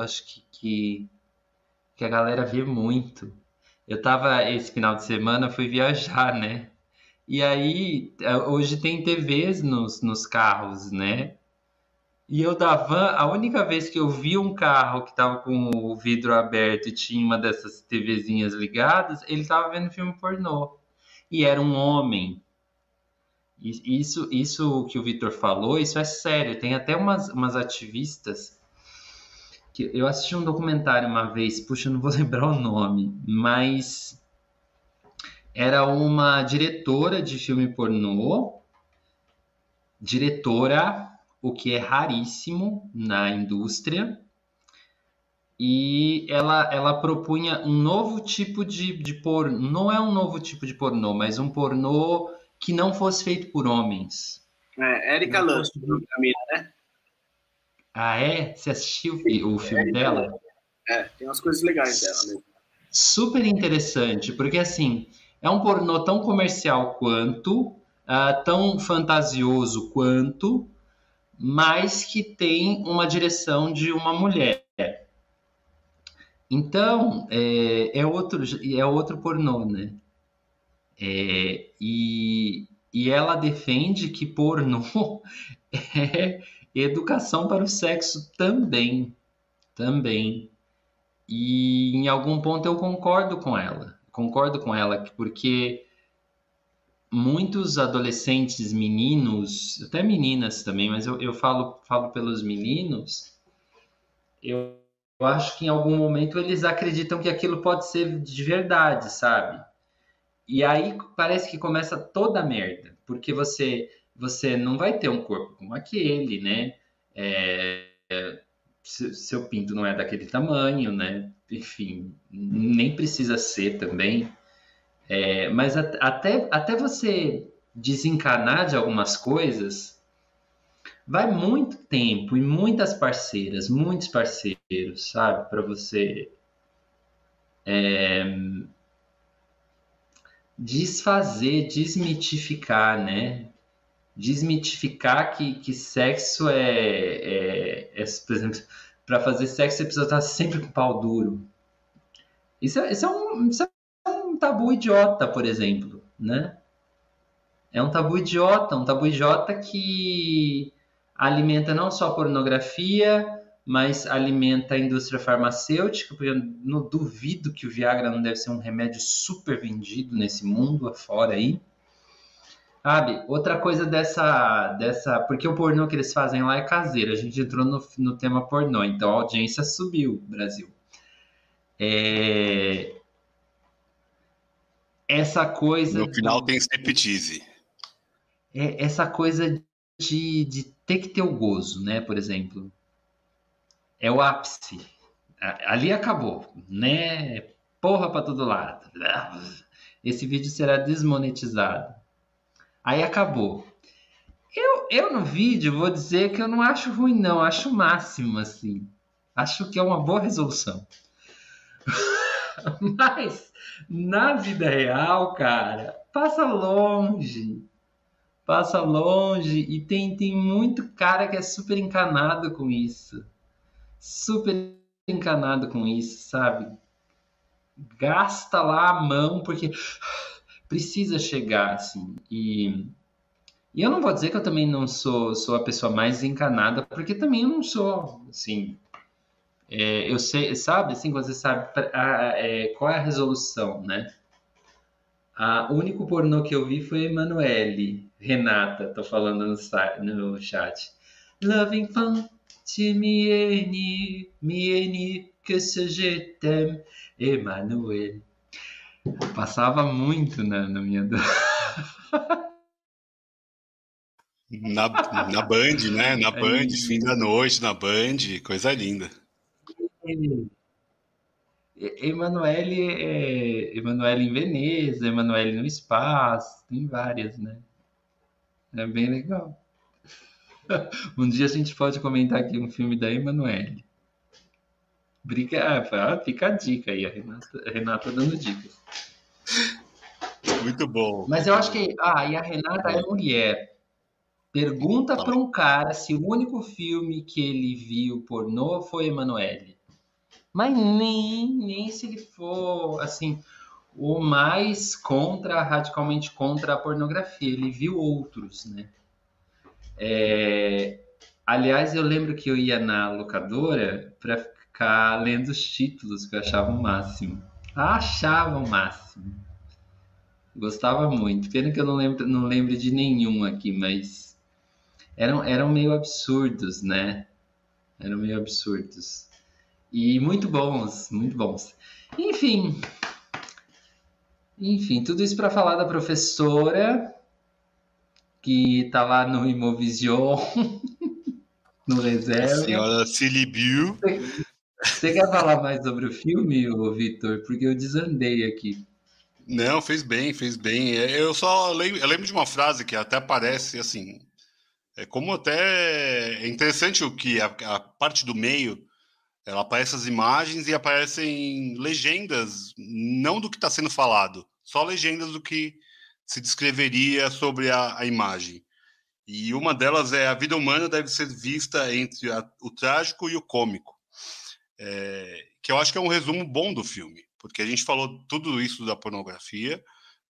Acho que, que, que a galera vê muito. Eu tava esse final de semana, fui viajar, né? E aí, é, hoje tem TVs nos, nos carros, né? E eu da van, a única vez que eu vi um carro que tava com o vidro aberto e tinha uma dessas TVzinhas ligadas, ele tava vendo filme pornô. E era um homem. Isso, isso que o Vitor falou, isso é sério. Tem até umas, umas ativistas que eu assisti um documentário uma vez, puxa, eu não vou lembrar o nome, mas era uma diretora de filme pornô, diretora, o que é raríssimo na indústria, e ela, ela propunha um novo tipo de, de pornô. Não é um novo tipo de pornô, mas um pornô que não fosse feito por homens. É, Erika Lance, né? Ah, é? Você assistiu o filme dela? É, tem umas coisas legais dela mesmo. Super interessante, porque assim, é um pornô tão comercial quanto, uh, tão fantasioso quanto, mas que tem uma direção de uma mulher. Então, é, é outro, é outro pornô, né? É, e, e ela defende que pornô é educação para o sexo também. Também. E em algum ponto eu concordo com ela. Concordo com ela, porque muitos adolescentes, meninos, até meninas também, mas eu, eu falo, falo pelos meninos, eu, eu acho que em algum momento eles acreditam que aquilo pode ser de verdade, sabe? E aí parece que começa toda a merda, porque você você não vai ter um corpo como aquele, né? É, seu pinto não é daquele tamanho, né? Enfim, nem precisa ser também. É, mas até, até você desencanar de algumas coisas, vai muito tempo e muitas parceiras, muitos parceiros, sabe? Para você é, desfazer, desmitificar, né? Desmitificar que, que sexo é, é, é por exemplo, para fazer sexo você precisa estar sempre com pau duro. Isso é, isso é, um, isso é um tabu idiota, por exemplo, né? É um tabu idiota, um tabu idiota que alimenta não só a pornografia, mas alimenta a indústria farmacêutica, porque eu não duvido que o Viagra não deve ser um remédio super vendido nesse mundo afora aí. Sabe? Outra coisa dessa, dessa. Porque o pornô que eles fazem lá é caseiro. A gente entrou no, no tema pornô, então a audiência subiu, Brasil. É... Essa coisa. No final tem striptease. É, essa coisa de, de ter que ter o gozo, né? Por exemplo. É o ápice. Ali acabou, né? Porra para todo lado. Esse vídeo será desmonetizado. Aí acabou. Eu, eu no vídeo vou dizer que eu não acho ruim, não. Acho o máximo, assim. Acho que é uma boa resolução. Mas na vida real, cara, passa longe. Passa longe e tem, tem muito cara que é super encanado com isso. Super encanado com isso, sabe? Gasta lá a mão porque precisa chegar, assim. E, e eu não vou dizer que eu também não sou, sou a pessoa mais encanada, porque também eu não sou, assim. É, eu sei, sabe, assim, você sabe a, é, qual é a resolução, né? O único pornô que eu vi foi Emanuele, Renata, tô falando no, no chat. Loving fun, mieni, mieni, que se je t'aime, Emanuele. Passava muito na, na minha. na, na Band, né? Na Band, é fim da noite, na Band, coisa linda. Emanuele é Emanuele em Veneza, Emanuele no espaço, tem várias, né? É bem legal. Um dia a gente pode comentar aqui um filme da Emanuele. Obrigado. Ah, fica a dica aí, a Renata, a Renata dando dicas. Muito bom. Mas eu acho que. Ah, e a Renata é mulher. Pergunta para um cara se o único filme que ele viu pornô foi Emanuele. Mas nem, nem se ele for, assim, o mais contra, radicalmente contra a pornografia. Ele viu outros, né? É... Aliás, eu lembro que eu ia na locadora para ficar lendo os títulos que eu achava o máximo. Achava o máximo. Gostava muito. Pena que eu não lembro, não lembro de nenhum aqui, mas eram, eram meio absurdos, né? Eram meio absurdos. E muito bons, muito bons. Enfim. Enfim, tudo isso para falar da professora que tá lá no Imovision, no reserva. A senhora Cilibiu. Você quer falar mais sobre o filme, Vitor? Porque eu desandei aqui. Não, fez bem, fez bem. É, eu só lembro, eu lembro de uma frase que até aparece assim. É como até é interessante o que a, a parte do meio ela aparece as imagens e aparecem legendas, não do que está sendo falado, só legendas do que se descreveria sobre a, a, imagem. E uma delas é a vida humana deve ser vista entre a, o trágico e o cômico, é, que eu acho que é um resumo bom do filme porque a gente falou tudo isso da pornografia,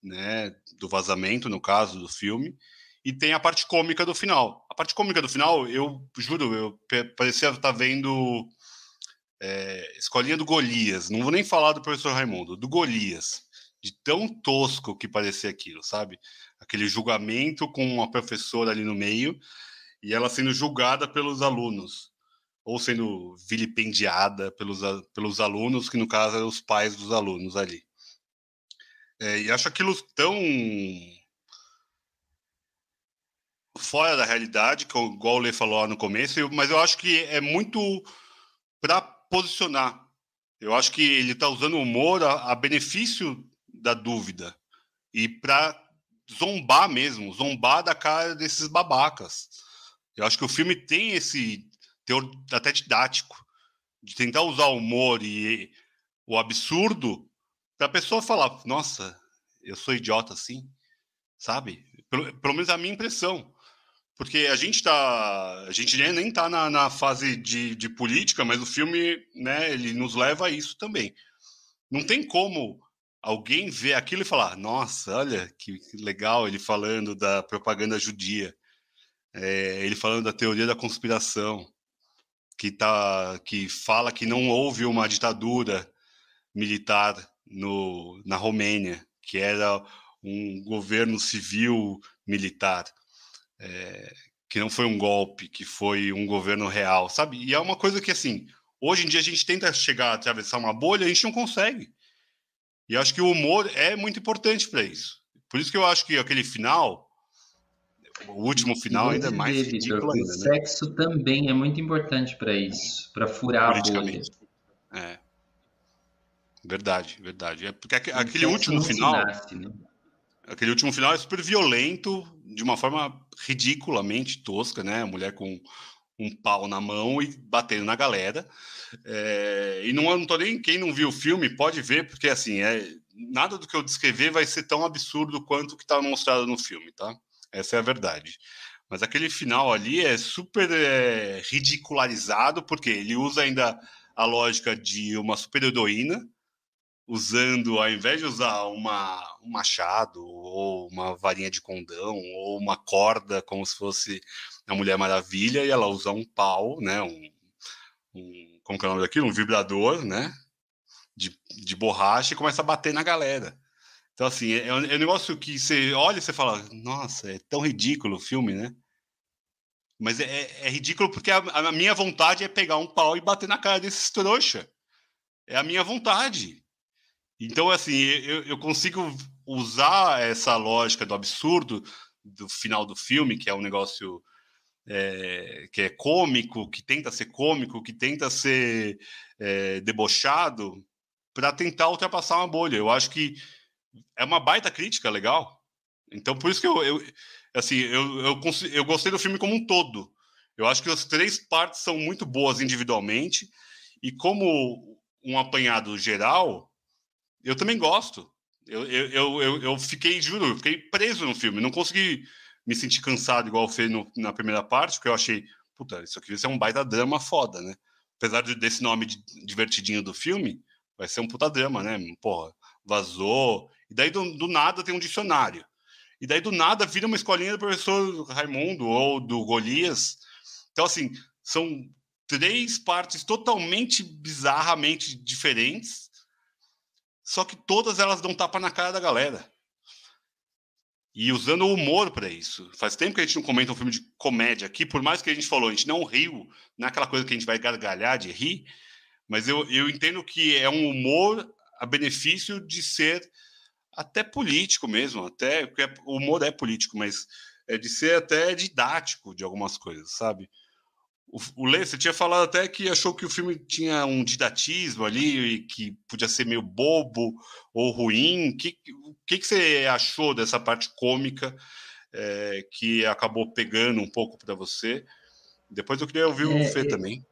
né, do vazamento, no caso do filme, e tem a parte cômica do final. A parte cômica do final, eu juro, eu parecia estar vendo é, Escolinha do Golias. Não vou nem falar do professor Raimundo, do Golias. De tão tosco que parecia aquilo, sabe? Aquele julgamento com uma professora ali no meio e ela sendo julgada pelos alunos ou sendo vilipendiada pelos, pelos alunos, que no caso eram os pais dos alunos ali. É, e acho aquilo tão fora da realidade, que, igual o Lê falou lá no começo, mas eu acho que é muito para posicionar. Eu acho que ele está usando o humor a, a benefício da dúvida e para zombar mesmo, zombar da cara desses babacas. Eu acho que o filme tem esse teor até didático, de tentar usar o humor e o absurdo para a pessoa falar: nossa, eu sou idiota assim, sabe? Pelo, pelo menos a minha impressão. Porque a gente tá. A gente nem está na, na, fase de, de política, mas o filme, né, ele nos leva a isso também. Não tem como alguém ver aquilo e falar: nossa, olha que, que legal ele falando da propaganda judia, é, ele falando da teoria da conspiração, que, tá, que fala que não houve uma ditadura militar no, na Romênia, que era um governo civil militar, é, que não foi um golpe, que foi um governo real, sabe? E é uma coisa que, assim, hoje em dia a gente tenta chegar a atravessar uma bolha, a gente não consegue. E acho que o humor é muito importante para isso. Por isso que eu acho que aquele final o último final ainda é mais ridículo ainda, O né? sexo também é muito importante para isso, para furar a bolha. É. Verdade, verdade. É porque aquele último final, nasce, né? aquele último final é super violento, de uma forma ridiculamente tosca, né? A mulher com um pau na mão e batendo na galera. É, e não, não tô nem quem não viu o filme pode ver, porque assim é nada do que eu descrever vai ser tão absurdo quanto o que está mostrado no filme, tá? Essa é a verdade. Mas aquele final ali é super é, ridicularizado, porque ele usa ainda a lógica de uma super-heroína, usando, ao invés de usar uma, um machado, ou uma varinha de condão, ou uma corda, como se fosse a Mulher Maravilha, e ela usa um pau, né? Um, um, como que é o nome daquilo? Um vibrador, né? De, de borracha e começa a bater na galera. Então, assim, é, é um, é um negócio que você olha e você fala, nossa, é tão ridículo o filme, né? Mas é, é, é ridículo porque a, a, minha vontade é pegar um pau e bater na cara desses trouxa. É a minha vontade. Então, assim, eu, eu consigo usar essa lógica do absurdo do final do filme, que é um negócio é, que é cômico, que tenta ser cômico, que tenta ser é, debochado, para tentar ultrapassar uma bolha. Eu acho que é uma baita crítica legal. Então, por isso que eu, eu assim, eu, eu, eu gostei do filme como um todo. Eu acho que as três partes são muito boas individualmente e como um apanhado geral, eu também gosto. Eu, eu, eu, eu fiquei, juro, eu fiquei preso no filme. Não consegui me sentir cansado igual no, na primeira parte, porque eu achei, puta, isso aqui vai ser um baita drama foda, né? Apesar de, desse nome de, divertidinho do filme, vai ser um puta drama, né? Porra, vazou, e daí do, do, nada tem um dicionário. E daí do nada vira uma escolinha do professor Raimundo ou do Golias. Então, assim, são três partes totalmente bizarramente diferentes, só que todas elas dão tapa na cara da galera. E usando o humor para isso. Faz tempo que a gente não comenta um filme de comédia aqui, por mais que a gente falou, a gente não riu, não é aquela coisa que a gente vai gargalhar de rir, mas eu, eu entendo que é um humor a benefício de ser até político mesmo, até porque é, o humor é político, mas é de ser até didático de algumas coisas, sabe? O Lê, você tinha falado até que achou que o filme tinha um didatismo ali, que podia ser meio bobo ou ruim. Que, o que, que você achou dessa parte cômica é, que acabou pegando um pouco para você? Depois eu queria ouvir é, o Fê é, também.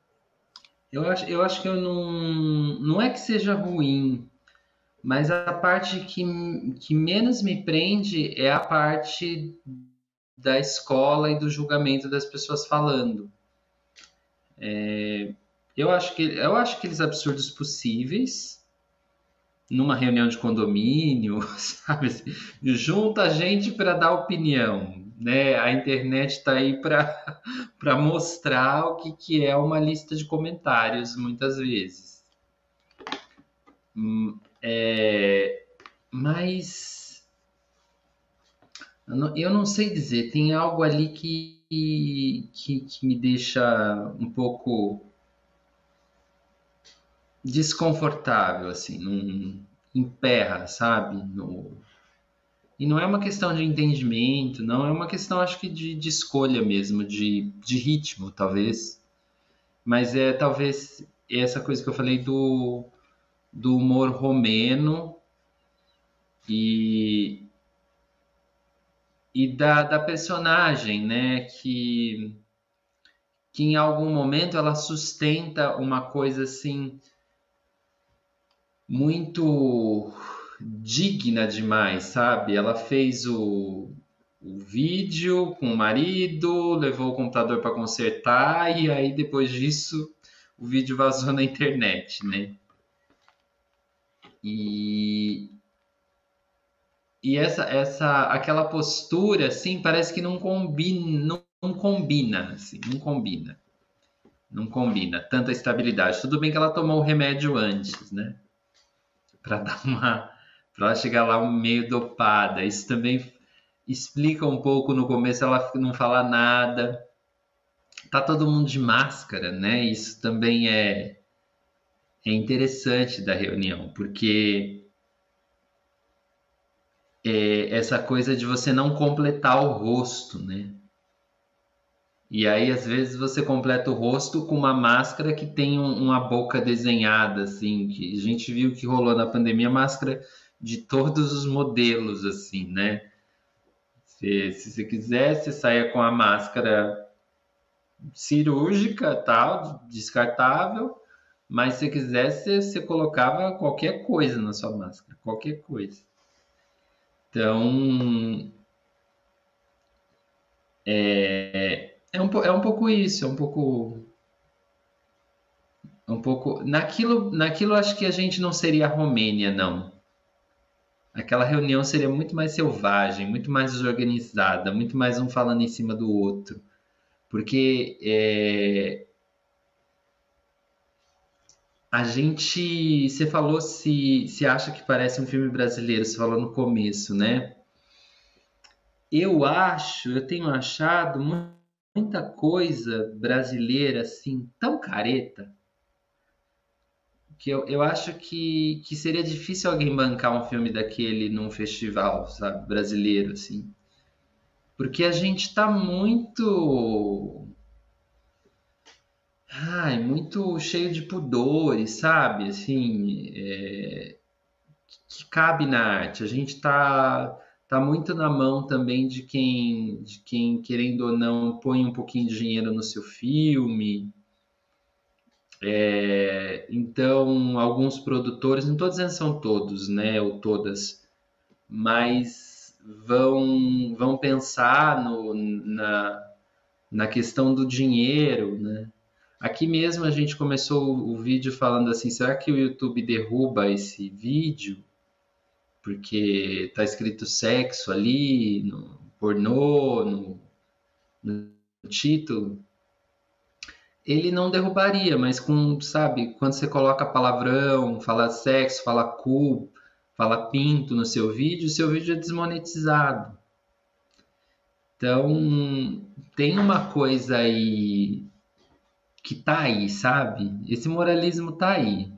Eu acho, eu acho que eu não. Não é que seja ruim, mas a parte que, que menos me prende é a parte da escola e do julgamento das pessoas falando. É, eu, acho que, eu acho aqueles absurdos possíveis numa reunião de condomínio, sabe? Junta a gente para dar opinião, né? A internet está aí para mostrar o que, que é uma lista de comentários, muitas vezes. É, mas eu não sei dizer, tem algo ali que, que, que me deixa um pouco desconfortável, assim, num, emperra, sabe? No, e não é uma questão de entendimento, não é uma questão, acho que, de, de escolha mesmo, de, de ritmo, talvez. Mas é talvez essa coisa que eu falei do, do humor romeno e, e da, da personagem, né? Que, que em algum momento ela sustenta uma coisa assim muito digna demais, sabe? Ela fez o, o vídeo com o marido, levou o computador para consertar e aí depois disso o vídeo vazou na internet, né? E e essa essa aquela postura assim parece que não combina, não, combina, assim, não combina. Não combina tanta estabilidade. Tudo bem que ela tomou o remédio antes, né? Para dar uma para ela chegar lá meio dopada. Isso também explica um pouco no começo ela não falar nada. Tá todo mundo de máscara, né? Isso também é é interessante da reunião, porque é essa coisa de você não completar o rosto, né? E aí, às vezes, você completa o rosto com uma máscara que tem um, uma boca desenhada, assim, que a gente viu que rolou na pandemia, máscara de todos os modelos, assim, né? Se, se você quiser, você saia com a máscara cirúrgica, tal, descartável, mas se quiser, você, você colocava qualquer coisa na sua máscara, qualquer coisa. Então, é, é, um, é um pouco isso, é um pouco um pouco naquilo naquilo acho que a gente não seria a Romênia não aquela reunião seria muito mais selvagem, muito mais desorganizada, muito mais um falando em cima do outro. Porque é, a gente. Você falou se, se acha que parece um filme brasileiro, você falou no começo, né? Eu acho, eu tenho achado muita coisa brasileira assim, tão careta que eu, eu acho que, que seria difícil alguém bancar um filme daquele num festival, sabe, brasileiro, assim. Porque a gente tá muito. Ai, muito cheio de pudores, sabe? Assim, é... que cabe na arte. A gente tá, tá muito na mão também de quem, de quem, querendo ou não, põe um pouquinho de dinheiro no seu filme é, então, alguns produtores, não estou dizendo são todos, né, ou todas, mas vão, vão pensar no, na, na questão do dinheiro, né? Aqui mesmo a gente começou o vídeo falando assim, será que o YouTube derruba esse vídeo? Porque tá escrito sexo ali, no pornô, no, no título ele não derrubaria, mas com, sabe, quando você coloca palavrão, fala sexo, fala cu, fala pinto no seu vídeo, seu vídeo é desmonetizado. Então, tem uma coisa aí que tá aí, sabe? Esse moralismo tá aí.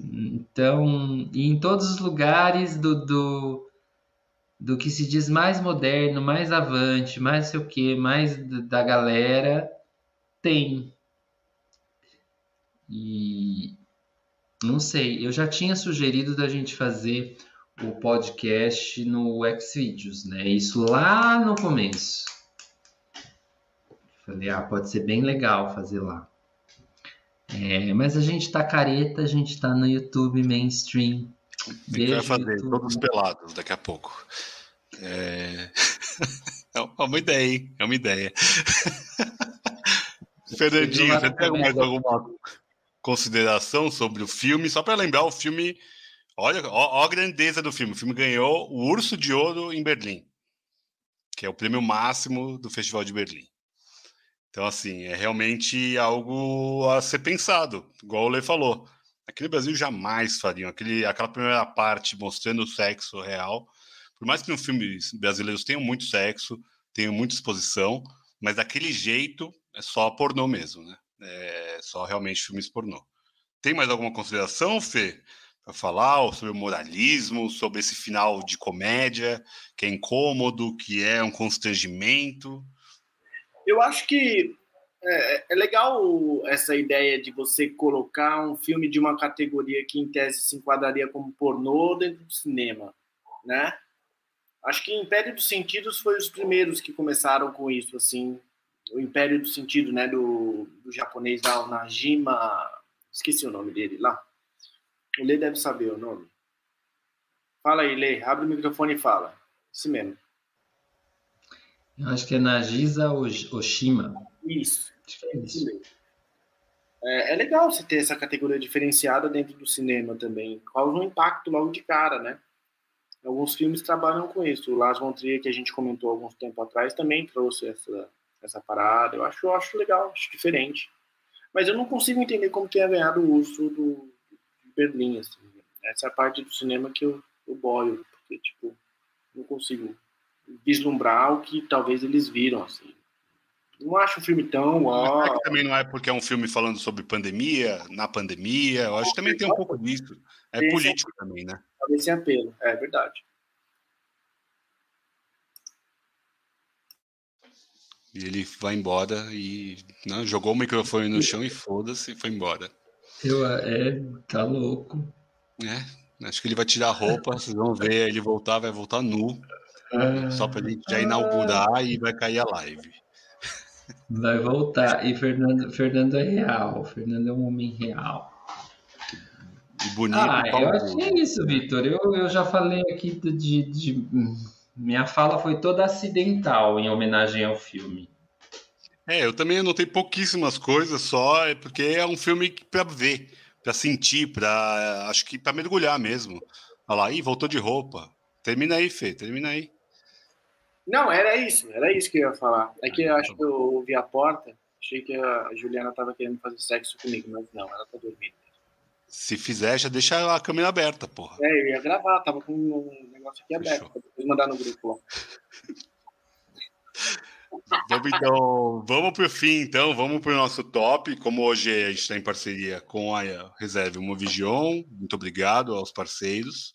Então, em todos os lugares do, do do que se diz mais moderno, mais avante, mais sei o que, mais da galera, tem. E não sei, eu já tinha sugerido da gente fazer o podcast no Xvideos, né? Isso lá no começo. Falei, ah, pode ser bem legal fazer lá. É, mas a gente tá careta, a gente tá no YouTube mainstream. A gente vai fazer YouTube. todos pelados daqui a pouco. É... é uma ideia, hein? É uma ideia. Fernandinho, você tem mais alguma consideração sobre o filme? Só para lembrar, o filme. Olha, ó, ó, a grandeza do filme. O filme ganhou o Urso de Ouro em Berlim, que é o prêmio máximo do Festival de Berlim. Então, assim, é realmente algo a ser pensado, igual o Lê falou. Aqui no Brasil jamais fariam. Aquele, aquela primeira parte mostrando o sexo real. Por mais que no filmes brasileiros tenham muito sexo, tenham muita exposição, mas daquele jeito é só pornô mesmo, né? É só realmente filmes pornô. Tem mais alguma consideração, Fê? Para falar sobre o moralismo, sobre esse final de comédia, que é incômodo, que é um constrangimento? Eu acho que é, é, legal essa ideia de você colocar um filme de uma categoria que, em tese, se enquadraria como pornô dentro do cinema, né? Acho que Império dos Sentidos foi os primeiros que começaram com isso, assim. O Império do Sentido, né? Do, do japonês o Najima... Esqueci o nome dele lá. O Lê deve saber o nome. Fala aí, Lê. Abre o microfone e fala. Isso mesmo. Eu acho que é Nagisa Oshima. Isso. É, isso. É, é, legal você ter essa categoria diferenciada dentro do cinema também. Causa um impacto logo de cara, né? Alguns filmes trabalham com isso. O Lars von Trier, que a gente comentou alguns tempo atrás, também trouxe essa, essa parada. Eu acho, eu acho legal, acho diferente. Mas eu não consigo entender como tenha ganhado o urso do, de Berlim, assim. Essa é a parte do cinema que eu, eu boio, porque, tipo, não consigo vislumbrar o que talvez eles viram, assim. Não acho o filme tão. Ó... também não é porque é um filme falando sobre pandemia, na pandemia. Eu acho que também tem um pouco disso. É tem político esse, também, né? Talvez sem apelo, é verdade. E ele vai embora e não, né, jogou o microfone no chão e foda-se e foi embora. Eu, é, tá louco. É, acho que ele vai tirar a roupa, vocês vão ver ele voltar, vai voltar nu. Só para ele já inaugurar e vai cair a live. Vai voltar. E Fernando, Fernando é real. Fernando é um homem real. E bonito. Ah, eu é isso, Vitor. Eu, eu já falei aqui de, de. Minha fala foi toda acidental em homenagem ao filme. É, eu também anotei pouquíssimas coisas só, é porque é um filme para ver, para sentir, para acho que para mergulhar mesmo. Olha lá, ih, voltou de roupa. Termina aí, Fê, termina aí. Não, era isso, era isso que eu ia falar. É que eu acho que eu ouvi a porta, achei que a Juliana estava querendo fazer sexo comigo, mas não, ela tá dormindo. Se fizer, já deixa a câmera aberta, porra. É, eu ia gravar, tava com um negócio aqui aberto, depois mandar no grupo lá. Vamos então, vamos pro fim, então, vamos pro nosso top. Como hoje a gente está em parceria com a Reserve Movigion, muito obrigado aos parceiros.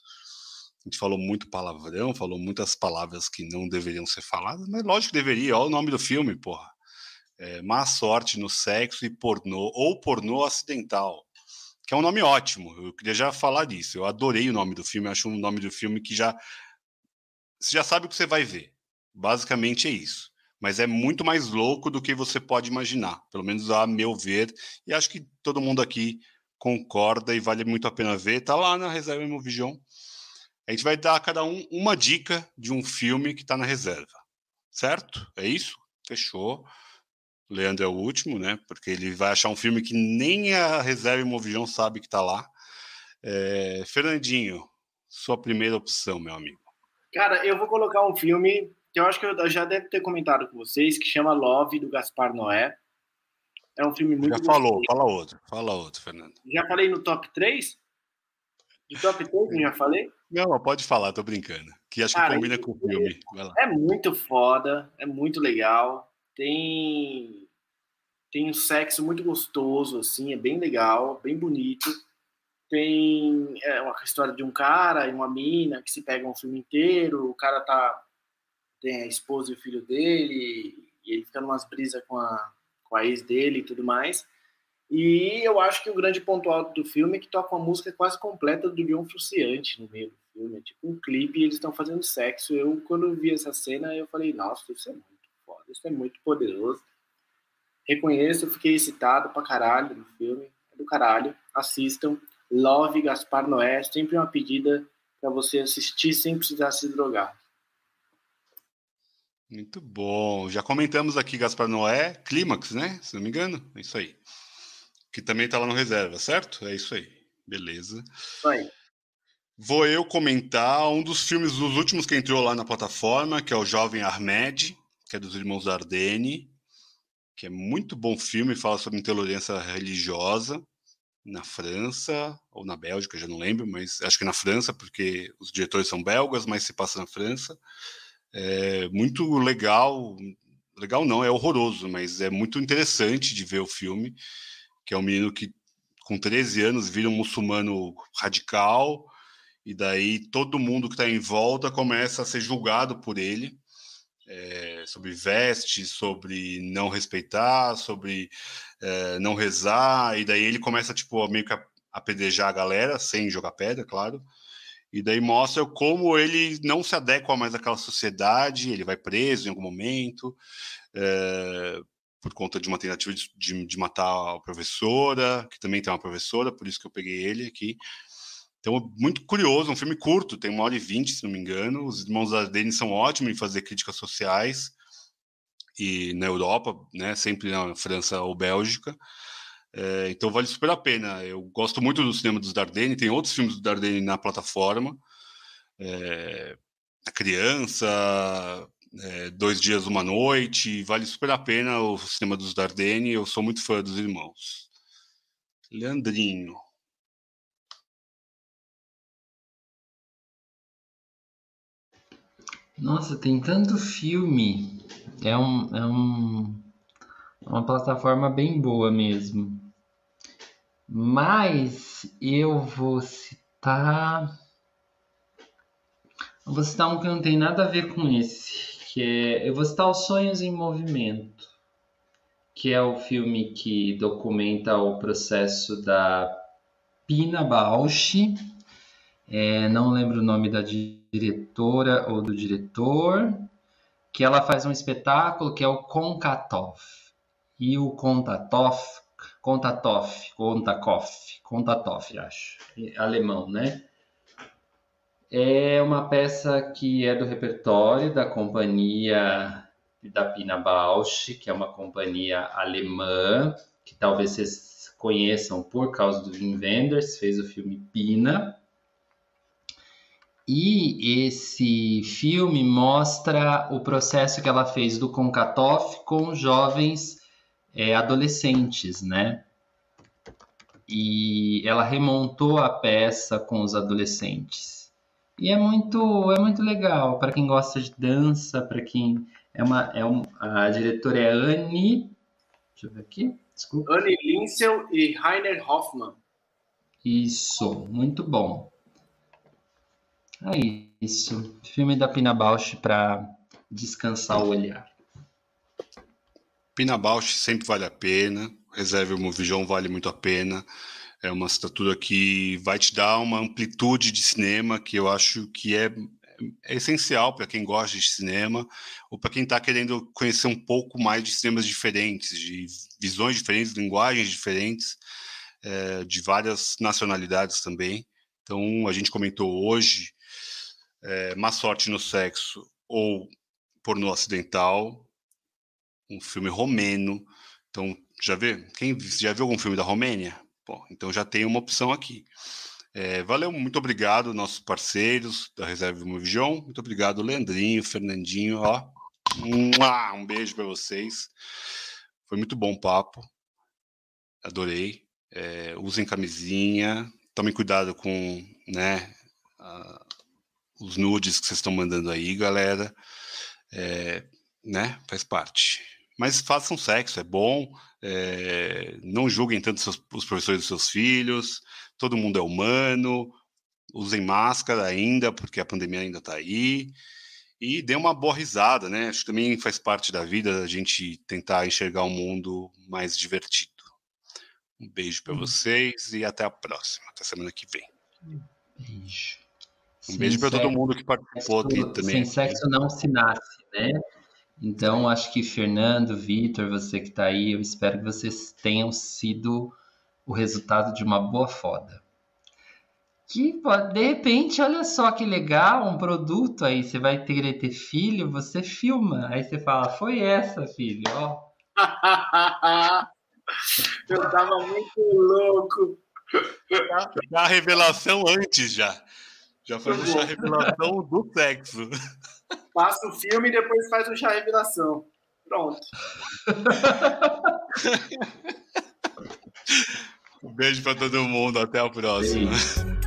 A gente falou muito palavrão, falou muitas palavras que não deveriam ser faladas, mas lógico que deveria. Olha o nome do filme, porra. É, Má sorte no sexo e pornô, ou pornô acidental, que é um nome ótimo. Eu queria já falar disso. Eu adorei o nome do filme, acho um nome do filme que já. Você já sabe o que você vai ver. Basicamente é isso. Mas é muito mais louco do que você pode imaginar, pelo menos a meu ver. E acho que todo mundo aqui concorda e vale muito a pena ver. Tá lá na Reserva Imovision a gente vai dar a cada um uma dica de um filme que está na reserva. Certo? É isso? Fechou. Leandro é o último, né? Porque ele vai achar um filme que nem a reserva e Movigião sabe que está lá. É... Fernandinho, sua primeira opção, meu amigo. Cara, eu vou colocar um filme que eu acho que eu já deve ter comentado com vocês, que chama Love, do Gaspar Noé. É um filme muito. Já falou, fala outro, fala outro, Fernando. Já falei no top 3? De top 3, já falei? Não, pode falar, tô brincando. Que acho Cara, que combina com o filme. É muito foda, é muito legal. Tem tem um sexo muito gostoso, assim, é bem legal, bem bonito. tem é, uma história de um cara e uma mina que se pegam o filme inteiro, o cara tá tem a esposa e o filho dele, e ele fica numas brisas com a, com a ex dele e tudo mais. E eu acho que o grande ponto alto do filme é que toca uma música quase completa do Leon Fruciante no meio do filme. É tipo um clipe e eles estão fazendo sexo. Eu, quando vi essa cena, eu falei, nossa, isso é muito foda, isso é muito poderoso. Reconheço, fiquei excitado pra caralho no filme. É do caralho. Assistam. Love Gaspar Noé, sempre uma pedida para você assistir sem precisar se drogar. Muito bom. Já comentamos aqui Gaspar Noé, Clímax, né? Se não me engano, é isso aí. Que também tá lá no reserva, certo? É isso aí. Beleza. Aí. Vou eu comentar um dos filmes dos últimos que entrou lá na plataforma, que é o Jovem Ahmed, que é dos irmãos Dardenne, que é muito bom filme, fala sobre intolerância religiosa na França ou na Bélgica, já não lembro, mas acho que na França, porque os diretores são belgas, mas se passa na França. É muito legal, legal não, é horroroso, mas é muito interessante de ver o filme, que é um menino que com 13 anos vira um muçulmano radical, e daí todo mundo que está em volta começa a ser julgado por ele, é, sobre veste, sobre não respeitar, sobre é, não rezar, e daí ele começa, tipo, meio que a apedrejar a galera, sem jogar pedra, claro, e daí mostra como ele não se adequa mais àquela sociedade, ele vai preso em algum momento, é, por conta de uma tentativa de, de, matar a professora, que também tem uma professora, por isso que eu peguei ele aqui. Então, muito curioso, um filme curto, tem uma hora e vinte, se não me engano. Os irmãos Ardenne são ótimos em fazer críticas sociais, e na Europa, né, sempre na França ou Bélgica. É, então vale super a pena. Eu gosto muito do cinema dos Dardenne, tem outros filmes do Dardenne na plataforma. É, a Criança, é, Dois Dias, Uma Noite, vale super a pena o cinema dos Dardenne, eu sou muito fã dos irmãos. Leandrinho. Nossa, tem tanto filme. É, um, é um, uma plataforma bem boa mesmo. Mas eu vou citar. Eu vou citar um que não tem nada a ver com esse. Que é, eu vou citar Os Sonhos em Movimento, que é o filme que documenta o processo da Pina Bausch. É, não lembro o nome da diretora ou do diretor, que ela faz um espetáculo que é o Konkatov. E o Kontatov, Kontatov, Kontakov, Kontatov, acho, alemão, né? É uma peça que é do repertório da companhia da Pina Bausch, que é uma companhia alemã, que talvez vocês conheçam por causa do Wim Wenders, fez o filme Pina. E esse filme mostra o processo que ela fez do Concatoff com jovens é, adolescentes, né? E ela remontou a peça com os adolescentes. E é muito, é muito legal para quem gosta de dança, para quem é uma, é um, a diretora é Anne, deixa eu ver aqui, desculpa. Anne Linsel e Rainer Hoffmann. Isso, muito bom. É isso. Filme da Pina Bausch para descansar o olhar. Pina Bausch sempre vale a pena. Reserve o Vision vale muito a pena. É uma estatura que vai te dar uma amplitude de cinema que eu acho que é, é essencial para quem gosta de cinema ou para quem está querendo conhecer um pouco mais de cinemas diferentes, de visões diferentes, linguagens diferentes, é, de várias nacionalidades também. Então, a gente comentou hoje é, Má Sorte no Sexo ou Pornô Acidental, um filme romeno. Então, já vê? Quem já viu algum filme da Romênia? Bom, então já tem uma opção aqui. É, valeu, muito obrigado, nossos parceiros da Reserva Movision. Muito obrigado, Leandrinho, Fernandinho. Ó. Um beijo para vocês. Foi muito bom o papo. Adorei. É, usem camisinha. Tomem cuidado com né, a, os nudes que vocês estão mandando aí, galera. É, né? Faz parte. Mas façam sexo, é bom. É, não julguem tanto seus, os professores dos seus filhos. Todo mundo é humano. Usem máscara ainda, porque a pandemia ainda está aí. E dê uma boa risada, né? Acho que também faz parte da vida a gente tentar enxergar um mundo mais divertido. Um beijo para hum. vocês e até a próxima, até semana que vem. Beijo. Um beijo para todo mundo que participou aqui também. Sem sexo não se nasce, né? Então, acho que Fernando, Vitor, você que está aí, eu espero que vocês tenham sido o resultado de uma boa foda. Que, de repente, olha só que legal, um produto aí, você vai querer ter filho, você filma. Aí você fala, foi essa, filho, ó. eu tava muito louco. Já a revelação antes já. Já foi a revelação do sexo. Passa o filme e depois faz o chá revelação. Pronto. um beijo para todo mundo. Até a próxima. Beijo.